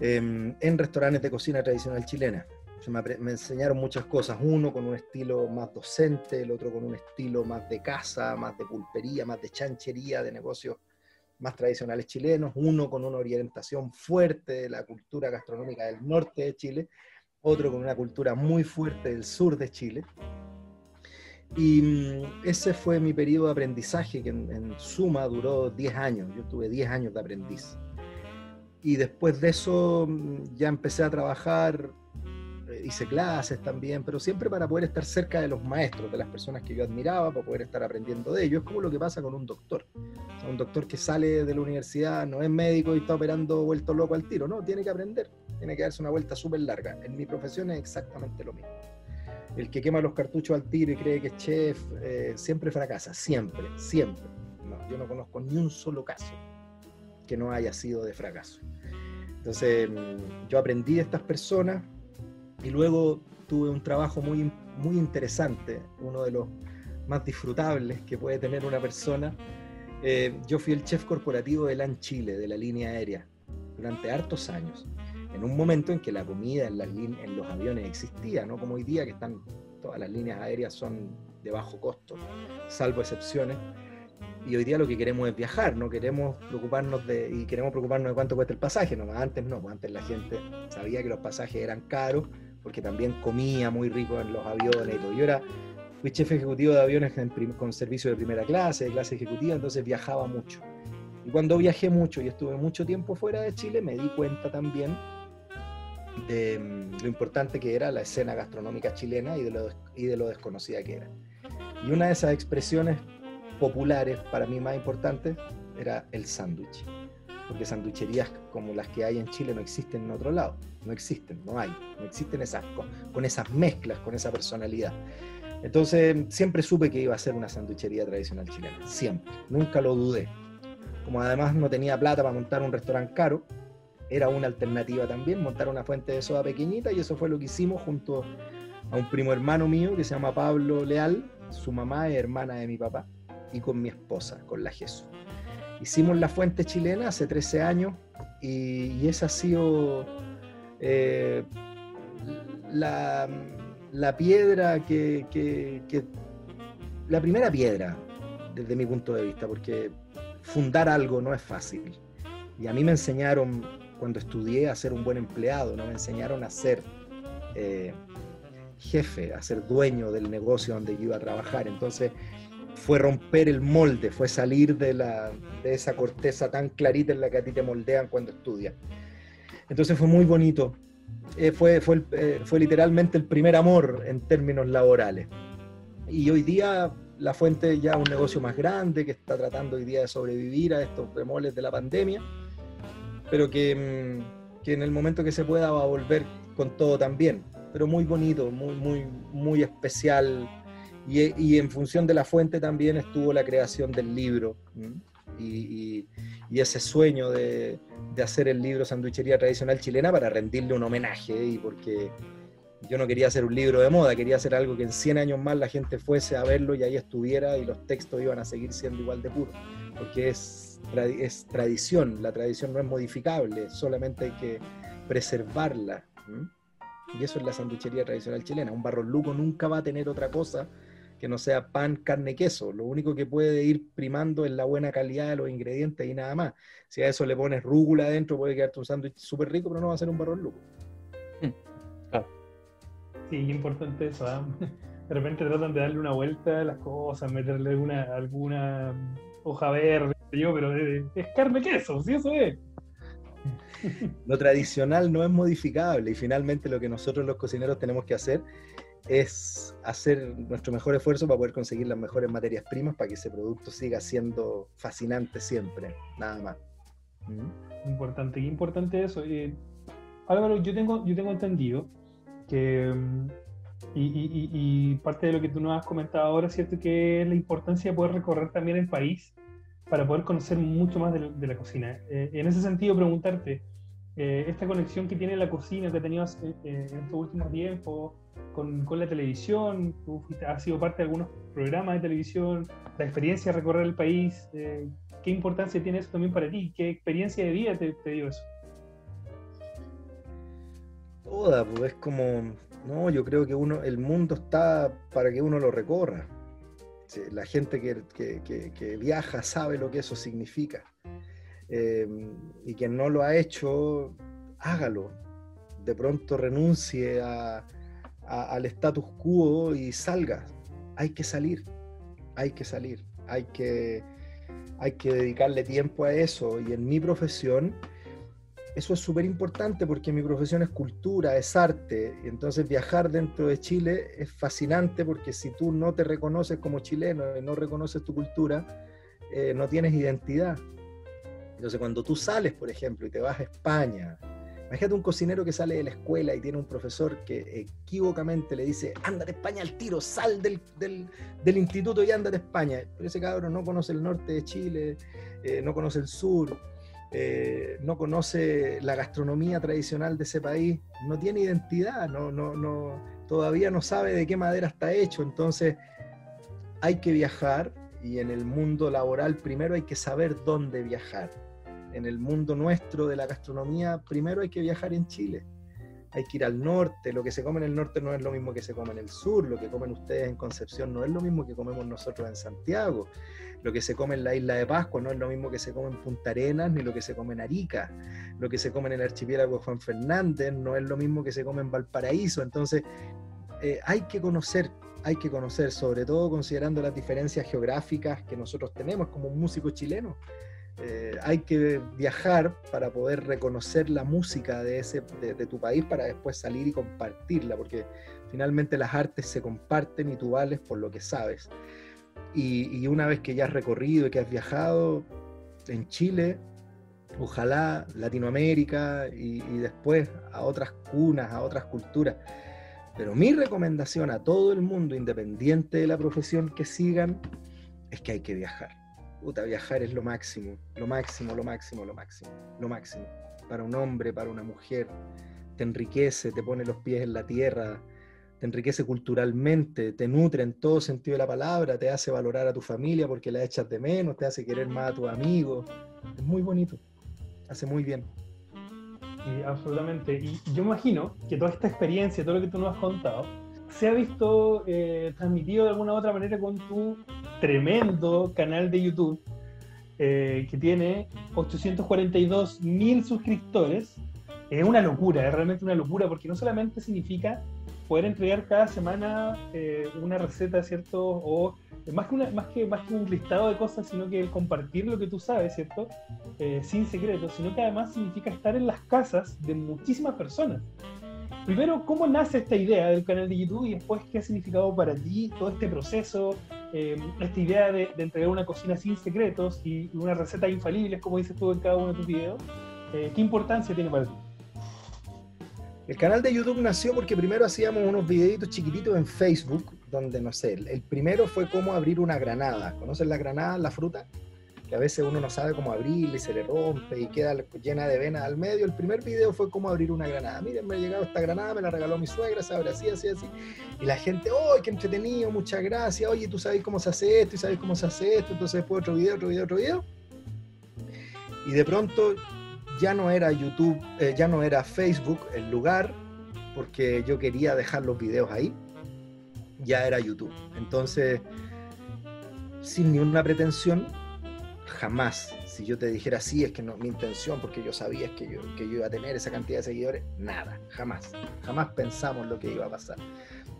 eh, en restaurantes de cocina tradicional chilena. O sea, me, me enseñaron muchas cosas, uno con un estilo más docente, el otro con un estilo más de casa, más de pulpería, más de chanchería, de negocios más tradicionales chilenos, uno con una orientación fuerte de la cultura gastronómica del norte de Chile, otro con una cultura muy fuerte del sur de Chile. Y mm, ese fue mi periodo de aprendizaje, que en, suma duró 10 años. Yo tuve 10 años de aprendiz. Y después de eso mm, ya empecé a trabajar, eh, hice clases también, pero siempre para poder estar cerca de los maestros, de las personas que yo admiraba, para poder estar aprendiendo de ellos. Es como lo que pasa con un doctor. Un doctor que sale de la universidad no es médico y está operando vuelto loco al tiro, no, tiene que aprender, tiene que darse una vuelta súper larga. En mi profesión es exactamente lo mismo. El que quema los cartuchos al tiro y cree que es chef, eh, siempre fracasa, siempre, siempre. Yo no conozco ni un solo caso que no haya sido de fracaso. Entonces, mm, yo aprendí de estas personas y luego tuve un trabajo muy, muy interesante, uno de los más disfrutables que puede tener una persona. Eh, yo fui el chef corporativo de LAN Chile, de la línea aérea, durante hartos años. En un momento en que la comida en, las los aviones existía, no como hoy día que están todas las líneas aéreas son de bajo costo, salvo excepciones. Y hoy día lo que queremos es viajar, no queremos preocuparnos de y queremos preocuparnos de cuánto cuesta el pasaje, no antes no, pues antes la gente sabía que los pasajes eran caros porque también comía muy rico en los aviones y. Yo era fui chef ejecutivo de aviones con servicio de primera clase, de clase ejecutiva, entonces viajaba mucho. Y cuando viajé mucho y estuve mucho tiempo fuera de Chile, me di cuenta también de mm, lo importante que era la escena gastronómica chilena y de, lo, y de lo desconocida que era. Y una de esas expresiones populares para mí más importantes era el sándwich. Porque sanducherías como las que hay en Chile no existen en otro lado. No existen, no hay. No existen esas, con, con esas mezclas, con esa personalidad. Entonces siempre supe que iba a ser una sanduchería tradicional chilena. Siempre. Nunca lo dudé. Como además no tenía plata para montar un restaurante caro, era una alternativa también, montar una fuente de soda pequeñita y eso fue lo que hicimos junto a un primo hermano mío que se llama Pablo Leal, su mamá es hermana de mi papá, y con mi esposa, con la Jesús. Hicimos la fuente chilena hace 13 años y, y esa ha sido eh, la, la piedra que, la primera piedra desde mi punto de vista, porque fundar algo no es fácil. Y a mí me enseñaron cuando estudié a ser un buen empleado, no me enseñaron a ser eh, jefe, a ser dueño del negocio donde yo iba a trabajar. Entonces fue romper el molde, fue salir de, la, de esa corteza tan clarita en la que a ti te moldean cuando estudias. Entonces fue muy bonito. Eh, fue, fue, eh, fue literalmente el primer amor en términos laborales. Y hoy día la fuente ya es un negocio más grande que está tratando hoy día de sobrevivir a estos bemoles de la pandemia, pero que, mm, que en el momento que se pueda va a volver con todo también. Pero muy bonito, muy, muy, muy especial. Y, y en función de la fuente también estuvo la creación del libro y- y ese sueño de, de hacer el libro Sanduichería Tradicional Chilena para rendirle un homenaje y porque yo no quería hacer un libro de moda, quería hacer algo que en 100 años más la gente fuese a verlo y ahí estuviera y los textos iban a seguir siendo igual de puros, porque es, tradi- es tradición, la tradición no es modificable, solamente hay que preservarla. ¿m? Y eso es la sanduichería tradicional chilena. Un barro luco nunca va a tener otra cosa que no sea pan, carne, queso. Lo único que puede ir primando es la buena calidad de los ingredientes y nada más. Si a eso le pones rúgula adentro, puede quedarte un sándwich súper rico, pero no va a ser un barro luco. Sí, importante eso. ¿ah? De repente tratan de darle una vuelta a las cosas, meterle alguna, alguna hoja verde, yo, pero es, es carne queso, sí, eso es. Lo tradicional no es modificable y finalmente lo que nosotros los cocineros tenemos que hacer es hacer nuestro mejor esfuerzo para poder conseguir las mejores materias primas para que ese producto siga siendo fascinante siempre, nada más. ¿Mm? Importante, qué importante eso. Eh, Álvaro, yo tengo, yo tengo entendido que mm, Y, parte de lo que tú nos has comentado ahora, ¿cierto? Que es la importancia de poder recorrer también el país para poder conocer mucho más de, la cocina. Eh, en ese sentido, preguntarte, eh, esta conexión que tiene la cocina que ha tenido eh, en estos últimos tiempos con, con, la televisión, tú has sido parte de algunos programas de televisión, la experiencia de recorrer el país, ¿qué importancia tiene eso también para ti? ¿Qué experiencia de vida te, te dio eso? Toda, pues es como no, yo creo que uno, el mundo está para que uno lo recorra. La gente que, viaja sabe lo que eso significa. Em, y quien no lo ha hecho, hágalo. De pronto renuncie al status quo y salga. Hay que salir, hay que salir, hay que, hay que dedicarle tiempo a eso. Y en mi profesión, eso es súper importante porque mi profesión es cultura, es arte, y entonces viajar dentro de Chile es fascinante porque si tú no te reconoces como chileno y no reconoces tu cultura, eh, no tienes identidad. Entonces cuando tú sales, por ejemplo, y te vas a España, imagínate un cocinero que sale de la escuela y tiene un profesor que equivocamente le dice, ándate a España al tiro, sal del, del, instituto y ándate a España. Pero ese cabrón no conoce el norte de Chile, eh, no conoce el sur eh, no conoce la gastronomía tradicional de ese país, no tiene identidad, no, no, no, todavía no sabe de qué madera está hecho. Entonces hay que viajar y en el mundo laboral primero hay que saber dónde viajar. En el mundo nuestro de la gastronomía primero hay que viajar en Chile hay que ir al norte, lo que se come en el norte no es lo mismo que se come en el sur, lo que comen ustedes en Concepción no es lo mismo que comemos nosotros en Santiago, lo que se come en la isla de Pascua no es lo mismo que se come en Punta Arenas ni lo que se come en Arica, lo que se come en el archipiélago Juan Fernández no es lo mismo que se come en Valparaíso, entonces eh, hay que conocer hay que conocer, sobre todo considerando las diferencias geográficas que nosotros tenemos como músicos chilenos. Eh, hay que viajar para poder reconocer la música de, ese, de, tu país para después salir y compartirla, porque finalmente las artes se comparten y tú vales por lo que sabes. Y, una vez que ya has recorrido y que has viajado en Chile, ojalá Latinoamérica y, y después a otras cunas, a otras culturas. Pero mi recomendación a todo el mundo, independiente de la profesión que sigan, es que hay que viajar puta, viajar es lo máximo, lo máximo, lo máximo, lo máximo, lo máximo. Para un hombre, para una mujer, te enriquece, te pone los pies en la tierra, te enriquece culturalmente, te nutre en todo sentido de la palabra, te hace valorar a tu familia porque la echas de menos, te hace querer más a tus amigos. Es muy bonito, hace muy bien. Sí, absolutamente. Y yo imagino que toda esta experiencia, todo lo que tú nos has contado, se ha visto eh, transmitido de alguna u otra manera con tu tremendo canal de YouTube eh, que tiene 842 mil suscriptores. Es una locura, es realmente una locura porque no solamente significa poder entregar cada semana eh, una receta, ¿cierto? O más que, una, más, que, más que un listado de cosas, sino que compartir lo que tú sabes, ¿cierto? sin secretos, sino que además significa estar en las casas de muchísimas personas primero, ¿cómo nace esta idea del canal de YouTube y después qué ha significado para ti todo este proceso, eh, esta idea de, entregar una cocina sin secretos y una receta infalible, como dices tú en cada uno de tus videos? Eh, ¿Qué importancia tiene para ti? El canal de YouTube nació porque primero hacíamos unos videitos chiquititos en Facebook, donde no sé, el primero fue cómo abrir una granada. ¿Conocen la granada, la fruta? que a veces uno no sabe cómo abrirla y se le rompe y queda llena de venas al medio. El primer video fue cómo abrir una granada. Miren, me ha llegado esta granada, me la regaló mi suegra, se abre así, así, así. Y la gente, ¡oh, qué entretenido! Muchas gracias. Oye, tú sabes cómo se hace esto y sabes cómo se hace esto. Entonces después otro video, otro video, otro video. Y de pronto ya no era YouTube, eh, ya no era Facebook el lugar, porque yo quería dejar los videos ahí. Ya era YouTube. Entonces, sin ninguna pretensión, jamás, si yo te dijera sí, es que no, mi intención, porque yo sabía que yo, que yo iba a tener esa cantidad de seguidores, nada, jamás, jamás pensamos lo que iba a pasar.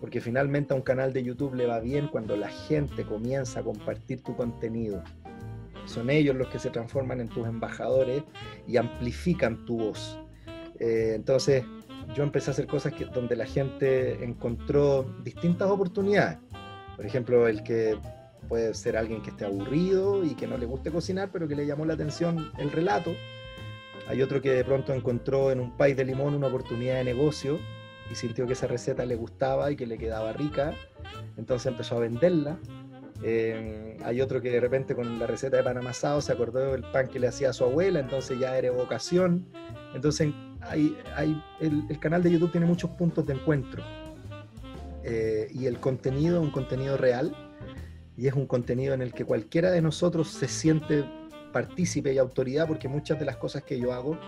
Porque finalmente a un canal de YouTube le va bien cuando la gente comienza a compartir tu contenido. Son ellos los que se transforman en tus embajadores y amplifican tu voz. Eh, entonces, yo empecé a hacer cosas que, donde la gente encontró distintas oportunidades. Por ejemplo, el que Puede ser alguien que esté aburrido y que no le guste cocinar, pero que le llamó la atención el relato. Hay otro que de pronto encontró en un país de limón una oportunidad de negocio y sintió que esa receta le gustaba y que le quedaba rica, entonces empezó a venderla. Eh, hay otro que de repente con la receta de pan amasado se acordó del pan que le hacía a su abuela, entonces ya era vocación. Entonces hay, hay, el, canal de YouTube tiene muchos puntos de encuentro. Eh, y el contenido un contenido real y es un contenido en el que cualquiera de nosotros se siente partícipe y autoridad porque muchas de las cosas que yo hago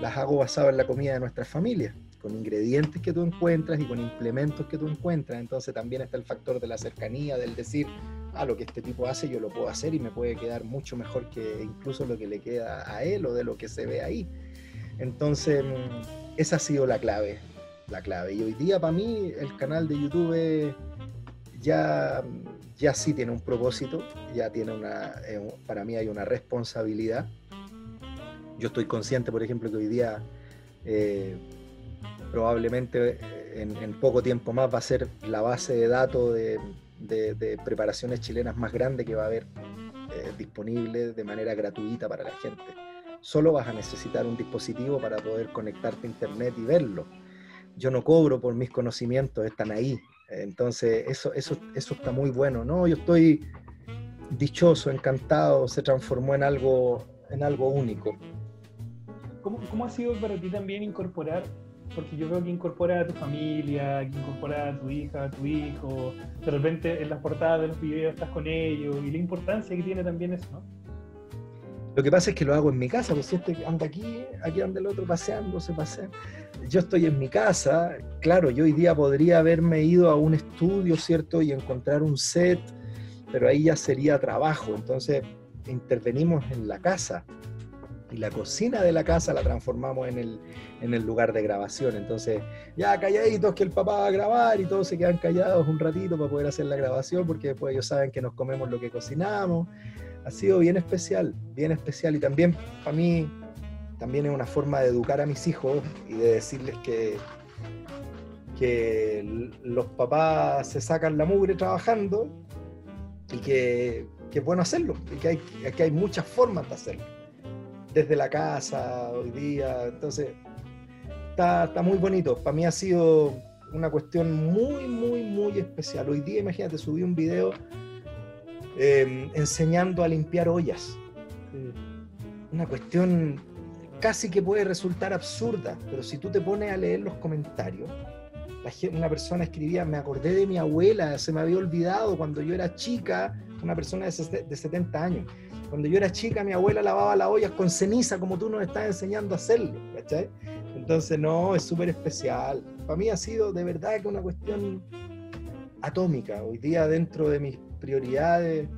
las hago basado en la comida de nuestras familias con ingredientes que tú encuentras y con implementos que tú encuentras. Entonces también está el factor de la cercanía, del decir, ah, lo que este tipo hace yo lo puedo hacer y me puede quedar mucho mejor que incluso lo que le queda a él o de lo que se ve ahí. Entonces, mm, esa ha sido la clave, la clave. Y hoy día para mí el canal de YouTube ya, ya sí tiene un propósito, ya tiene una, eh, para mí hay una responsabilidad. Yo estoy consciente, por ejemplo, que hoy día eh, probablemente eh, en, poco tiempo más va a ser la base de datos de, preparaciones chilenas más grande que va a haber eh, disponible de manera gratuita para la gente. Solo vas a necesitar un dispositivo para poder conectarte a internet y verlo. Yo no cobro por mis conocimientos, están ahí. Entonces, eso, eso, eso está muy bueno. ¿no? Yo estoy dichoso, encantado, se transformó en algo, en algo único. ¿Cómo, ¿Cómo ha sido para ti también incorporar porque yo veo que incorpora a tu familia, que incorpora a tu hija, a tu hijo, de repente en las portadas de los videos estás con ellos y la importancia que tiene también eso, ¿no? Lo que pasa es que lo hago en mi casa, pues si este anda aquí, aquí anda el otro paseando, se pasea. Yo estoy en mi casa, claro, yo hoy día podría haberme ido a un estudio, ¿cierto? Y encontrar un set, pero ahí ya sería trabajo, entonces intervenimos en la casa y la cocina de la casa la transformamos en el, en el lugar de grabación. Entonces, ya calladitos que el papá va a grabar y todos se quedan callados un ratito para poder hacer la grabación porque después ellos saben que nos comemos lo que cocinamos. Ha sido bien especial, bien especial y también para mí también es una forma de educar a mis hijos y de decirles que, que los papás se sacan la mugre trabajando y que, que es bueno hacerlo y que hay, que hay muchas formas de hacerlo desde la casa hoy día. Entonces, está, está muy bonito. Para mí ha sido una cuestión muy, muy, muy especial. Hoy día, imagínate, subí un video em, enseñando a limpiar ollas. Una cuestión casi que puede resultar absurda, pero si tú te pones a leer los comentarios, una persona escribía, me acordé de mi abuela, se me había olvidado cuando yo era chica, una persona de 70 años cuando yo era chica, mi abuela lavaba las ollas con ceniza, como tú nos estás enseñando a hacerlo, ¿cachai? Entonces, no, es súper especial. Para mí ha sido de verdad que una cuestión atómica. Hoy día, dentro de mis prioridades,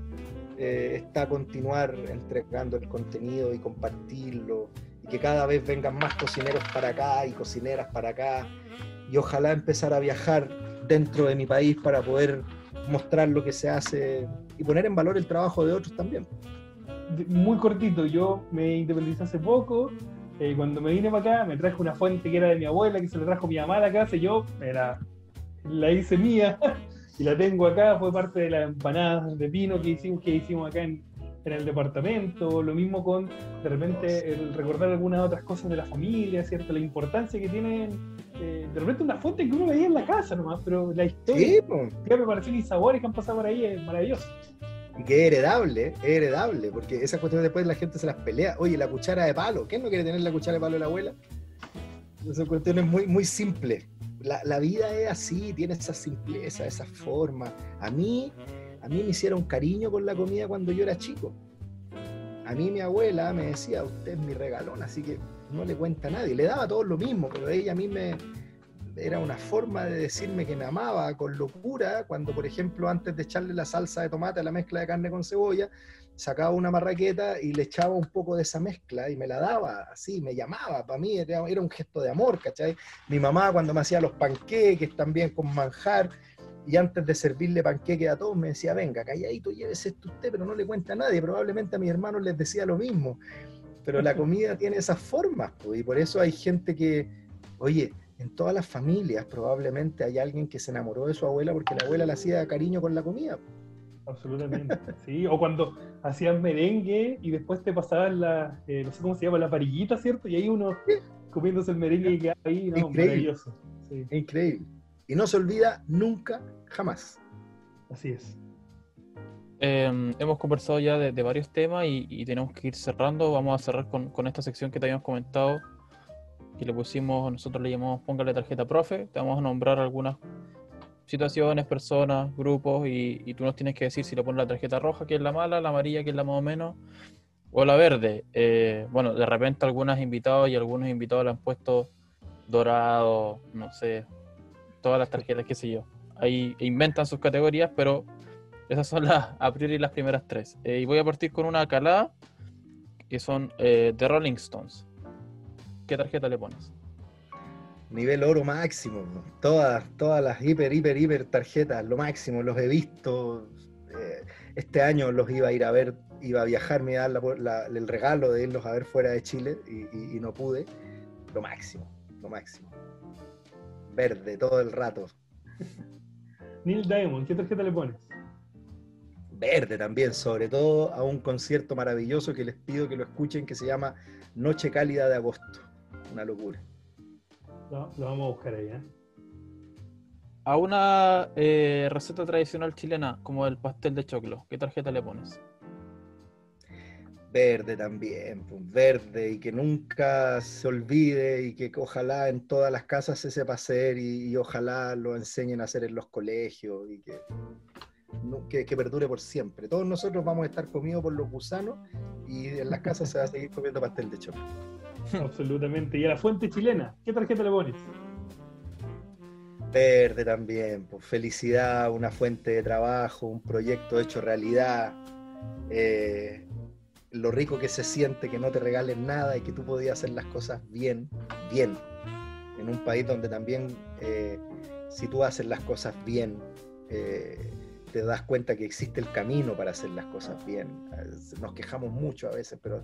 eh, está continuar entregando el contenido y compartirlo, y que cada vez vengan más cocineros para acá y cocineras para acá, y ojalá empezar a viajar dentro de mi país para poder mostrar lo que se hace y poner en valor el trabajo de otros también muy cortito, yo me independicé hace poco. Eh, cuando me vine para acá, me traje una fuente que era de mi abuela, que se la trajo mi mamá a la casa, y yo la hice mía y la tengo acá. Fue parte de las empanadas de pino que hicimos, que hicimos acá en, en el departamento. Lo mismo con, de repente, el recordar algunas otras cosas de la familia, ¿cierto? La importancia que tienen. Eh, de repente, una fuente que uno veía en la casa nomás, pero la historia, que me pareció y sabores que han pasado por ahí es maravilloso y que es heredable, es heredable, porque esas cuestiones después la gente se las pelea. Oye, la cuchara de palo, ¿quién no quiere tener la cuchara de palo de la abuela? Son cuestiones muy, muy simples. La, la, vida es así, tiene esa simpleza, esa forma. A mí, a mí me hicieron cariño con la comida cuando yo era chico. A mí mi abuela me decía, usted es mi regalón, así que no le cuenta a nadie. Le daba todo lo mismo, pero ella a mí me, era una forma de decirme que me amaba con locura, cuando por ejemplo antes de echarle la salsa de tomate a la mezcla de carne con cebolla, sacaba una marraqueta y le echaba un poco de esa mezcla y me la daba, así, me llamaba, para mí era, un gesto de amor, ¿cachai? Mi mamá cuando me hacía los panqueques también con manjar, y antes de servirle panqueques a todos me decía, venga, calladito, llévese esto usted, pero no le cuenta a nadie, probablemente a mis hermanos les decía lo mismo, pero la comida tiene esas formas, pues, y por eso hay gente que, oye, en todas las familias probablemente hay alguien que se enamoró de su abuela porque la abuela le hacía cariño con la comida. Absolutamente, sí. O cuando hacían merengue y después te pasaban la, eh, no sé cómo se llama, la parillita, ¿cierto? Y ahí uno comiéndose el merengue y quedaba ahí, ¿no? Maravilloso. Sí, Increíble. Y no se olvida nunca, jamás. así es. Eh, hemos conversado ya de, de varios temas y, y tenemos que ir cerrando. Vamos a cerrar con, con esta sección que te habíamos comentado, que le pusimos, nosotros le llamamos Póngale tarjeta profe. Te vamos a nombrar algunas situaciones, personas, grupos y, y tú nos tienes que decir si le pones la tarjeta roja, que es la mala, la amarilla, que es la más o menos, o la verde. Eh, bueno, de repente algunos invitados y algunos invitados le han puesto dorado, no sé, todas las tarjetas, qué sé yo. Ahí inventan sus categorías, pero esas son las, a priori las primeras tres. Eh, y voy a partir con una calada, que son eh, The Rolling Stones. ¿Qué tarjeta le pones? Nivel oro máximo. Todas, todas las hiper, hiper, hiper tarjetas, lo máximo. Los he visto. eh, este año los iba a ir a ver, iba a viajar, me iba a dar la- la- el regalo de irlos a ver fuera de Chile y, y- y no pude. Lo máximo, lo máximo. Verde todo el rato. Neil Diamond, ¿qué tarjeta le pones? Verde también, sobre todo a un concierto maravilloso que les pido que lo escuchen que se llama Noche Cálida de Agosto. Una locura. Lo, lo vamos a buscar ahí, ¿eh? A una eh, receta tradicional chilena, como el pastel de choclo, ¿qué tarjeta le pones? Verde también, pues, verde y que nunca se olvide y que ojalá en todas las casas se sepa hacer y, y ojalá lo enseñen a hacer en los colegios y que, que, que perdure por siempre. Todos nosotros vamos a estar comidos por los gusanos y en las casas se va a seguir comiendo pastel de chocolate. Absolutamente. Y a la fuente chilena, ¿qué tarjeta le pones? Verde también, pues felicidad, una fuente de trabajo, un proyecto hecho realidad. eh, lo rico que se siente que no te regalen nada y que tú podías hacer las cosas bien, bien. En un país donde también, eh, si tú haces las cosas bien, eh, te das cuenta que existe el camino para hacer las cosas bien. Nos quejamos mucho a veces, pero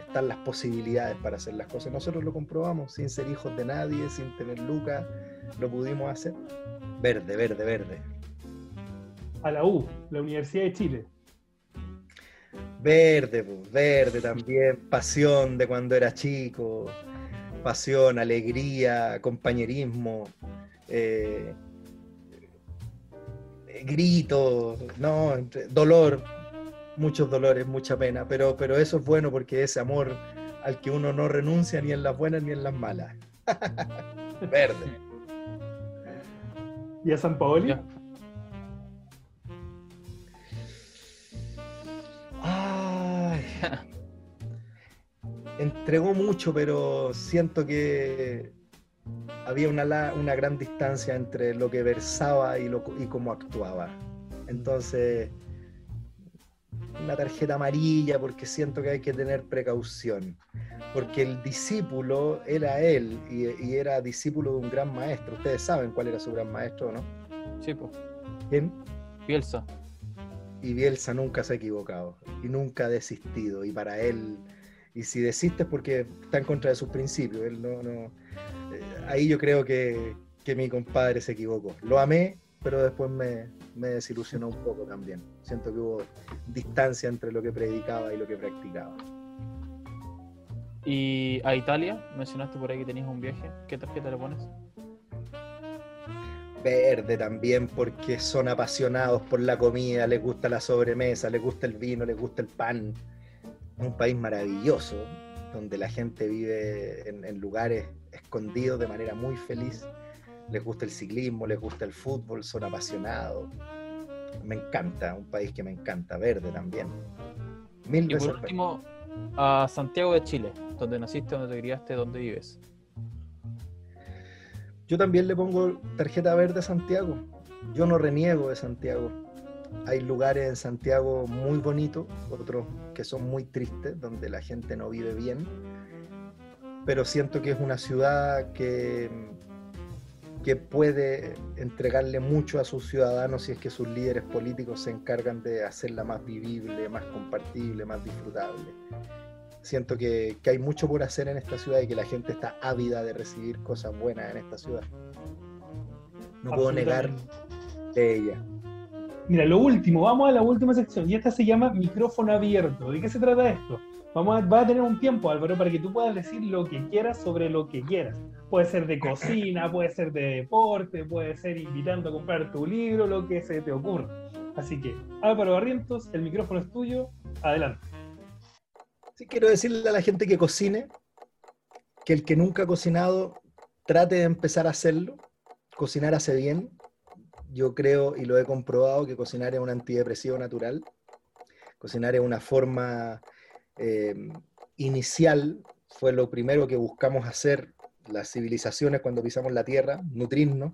están las posibilidades para hacer las cosas. Nosotros lo comprobamos sin ser hijos de nadie, sin tener lucas, lo pudimos hacer. Verde, verde, verde. A la U, la Universidad de Chile. Verde, pues, verde también. Pasión de cuando era chico. Pasión, alegría, compañerismo. eh, eh, grito, no, dolor, muchos dolores, mucha pena, pero, pero eso es bueno porque ese amor al que uno no renuncia ni en las buenas ni en las malas. Verde. ¿Y a San Paoli? Ya. Ay. Entregó mucho, pero siento que había una, una gran distancia entre lo que versaba y, lo, y cómo actuaba. Entonces, una tarjeta amarilla porque siento que hay que tener precaución. Porque el discípulo era él y, y era discípulo de un gran maestro. Ustedes saben cuál era su gran maestro, ¿no? Sí, pues. ¿Quién? Bielsa. Y Bielsa nunca se ha equivocado y nunca ha desistido. Y para él, y si desiste es porque está en contra de sus principios. Él no, no, ahí yo creo que, que mi compadre se equivocó. Lo amé, pero después me, me desilusionó un poco también. Siento que hubo distancia entre lo que predicaba y lo que practicaba. Y a Italia, mencionaste por ahí que tenías un viaje. ¿Qué tarjeta le pones? Verde también porque son apasionados por la comida, les gusta la sobremesa, les gusta el vino, les gusta el pan. Es un país maravilloso donde la gente vive en, en lugares escondidos de manera muy feliz. Les gusta el ciclismo, les gusta el fútbol, son apasionados. Me encanta, un país que me encanta, verde también. Mil Y veces por verde. último, a Santiago de Chile, donde naciste, donde te criaste, donde vives. Yo también le pongo tarjeta verde a Santiago. Yo no reniego de Santiago. Hay lugares en Santiago muy bonitos, otros que son muy tristes, donde la gente no vive bien. Pero siento que es una ciudad que, que puede entregarle mucho a sus ciudadanos si es que sus líderes políticos se encargan de hacerla más vivible, más compartible, más disfrutable. Siento que, que hay mucho por hacer en esta ciudad y que la gente está ávida de recibir cosas buenas en esta ciudad. No puedo negar de ella. Mira, lo último, vamos a la última sección y esta se llama micrófono abierto. ¿De qué se trata esto? Vamos a, va a tener un tiempo, Álvaro, para que tú puedas decir lo que quieras sobre lo que quieras. Puede ser de cocina, puede ser de deporte, puede ser invitando a comprar tu libro, lo que se te ocurra. Así que, Álvaro Barrientos, el micrófono es tuyo, adelante. Sí, quiero decirle a la gente que cocine, que el que nunca ha cocinado trate de empezar a hacerlo. Cocinar hace bien. Yo creo y lo he comprobado que cocinar es un antidepresivo natural. Cocinar es una forma eh, inicial, fue lo primero que buscamos hacer las civilizaciones cuando pisamos la tierra, nutrirnos.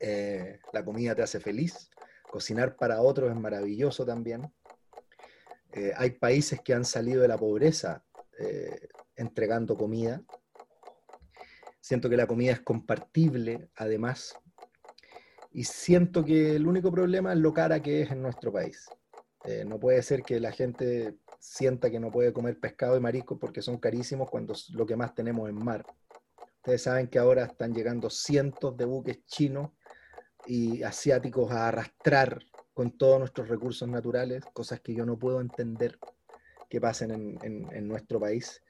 Eh, la comida te hace feliz. Cocinar para otros es maravilloso también. Eh, hay países que han salido de la pobreza entregando comida. Siento que la comida es compartible, además. Y siento que el único problema es lo cara que es en nuestro país. no puede ser que la gente sienta que no puede comer pescado y marisco porque son carísimos cuando lo que más tenemos es mar. Ustedes saben que ahora están llegando cientos de buques chinos y asiáticos a arrastrar con todos nuestros recursos naturales, cosas que yo no puedo entender que pasen en, en nuestro país.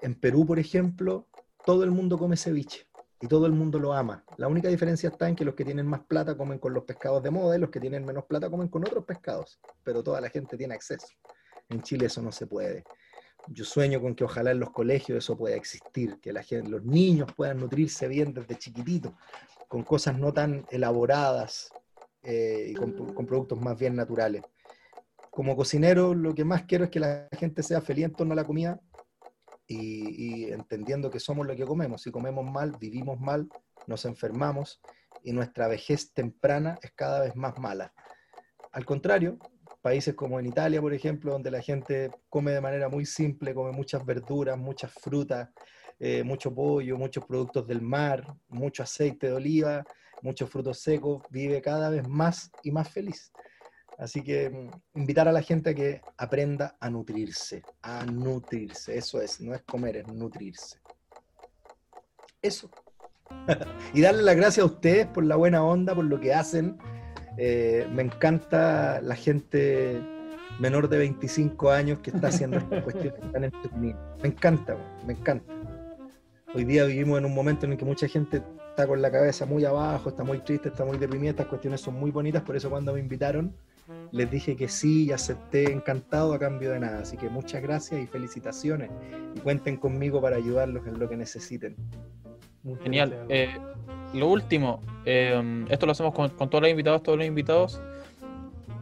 En Perú, por ejemplo, todo el mundo come ceviche y todo el mundo lo ama. La única diferencia está en que los que tienen más plata comen con los pescados de moda y los que tienen menos plata comen con otros pescados, pero toda la gente tiene acceso. En Chile eso no se puede. Yo sueño con que ojalá en los colegios eso pueda existir, que la gente, los niños puedan nutrirse bien desde chiquititos, con cosas no tan elaboradas eh, y con, productos más bien naturales. Como cocinero, lo que más quiero es que la gente sea feliz en torno la comida y, y entendiendo que somos lo que comemos. Si comemos mal, vivimos mal, nos enfermamos y nuestra vejez temprana es cada vez más mala. Al contrario, países como en Italia, por ejemplo, donde la gente come de manera muy simple, come muchas verduras, muchas frutas, eh, mucho pollo, muchos productos del mar, mucho aceite de oliva, muchos frutos secos, vive cada vez más y más feliz. Así que mm, invitar a la gente a que aprenda a nutrirse, a nutrirse, eso es, no es comer, es nutrirse. Eso. y darle las gracias a ustedes por la buena onda, por lo que hacen, eh, me encanta la gente menor de 25 años que está haciendo estas cuestiones tan entretenidas. Me encanta, me encanta. Hoy día vivimos en un momento en el que mucha gente está con la cabeza muy abajo, está muy triste, está muy deprimida. Estas cuestiones son muy bonitas, por eso cuando me invitaron les dije que sí y acepté encantado a cambio de nada. Así que muchas gracias y felicitaciones. Y cuenten conmigo para ayudarlos en lo que necesiten. Genial. Eh, lo último, em, esto lo hacemos con, todos los invitados, todos los invitados.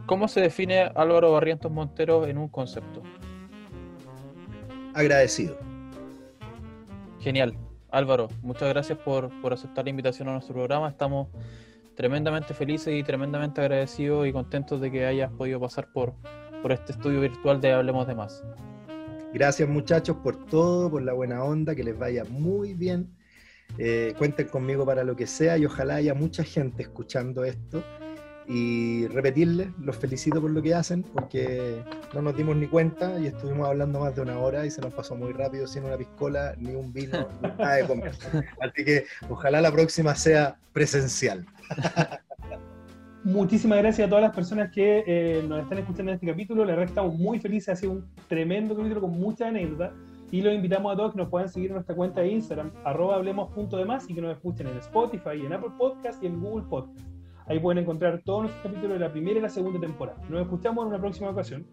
¿Cómo se define Álvaro Barrientos Montero en un concepto? Agradecido. Genial. Álvaro, muchas gracias por, aceptar la invitación a nuestro programa. Estamos tremendamente felices y tremendamente agradecidos y contentos de que hayas podido pasar por, por este estudio virtual de Hablemos de Más. Gracias muchachos por todo, por la buena onda, que les vaya muy bien eh, cuenten conmigo para lo que sea y ojalá haya mucha gente escuchando esto y repetirles, los felicito por lo que hacen porque no nos dimos ni cuenta y estuvimos hablando más de una hora y se nos pasó muy rápido sin una piscola, ni un vino, ni nada de comer. Así que ojalá la próxima sea presencial. Muchísimas gracias a todas las personas que eh, nos están escuchando en este capítulo. La verdad estamos muy felices, ha sido un tremendo capítulo con mucha anécdota. Y los invitamos a todos que nos puedan seguir en nuestra cuenta de Instagram, arroba hablemos.demás, y que nos escuchen en Spotify, en Apple Podcast y en Google Podcast. Ahí pueden encontrar todos nuestros capítulos de la primera y la segunda temporada. Nos escuchamos en una próxima ocasión.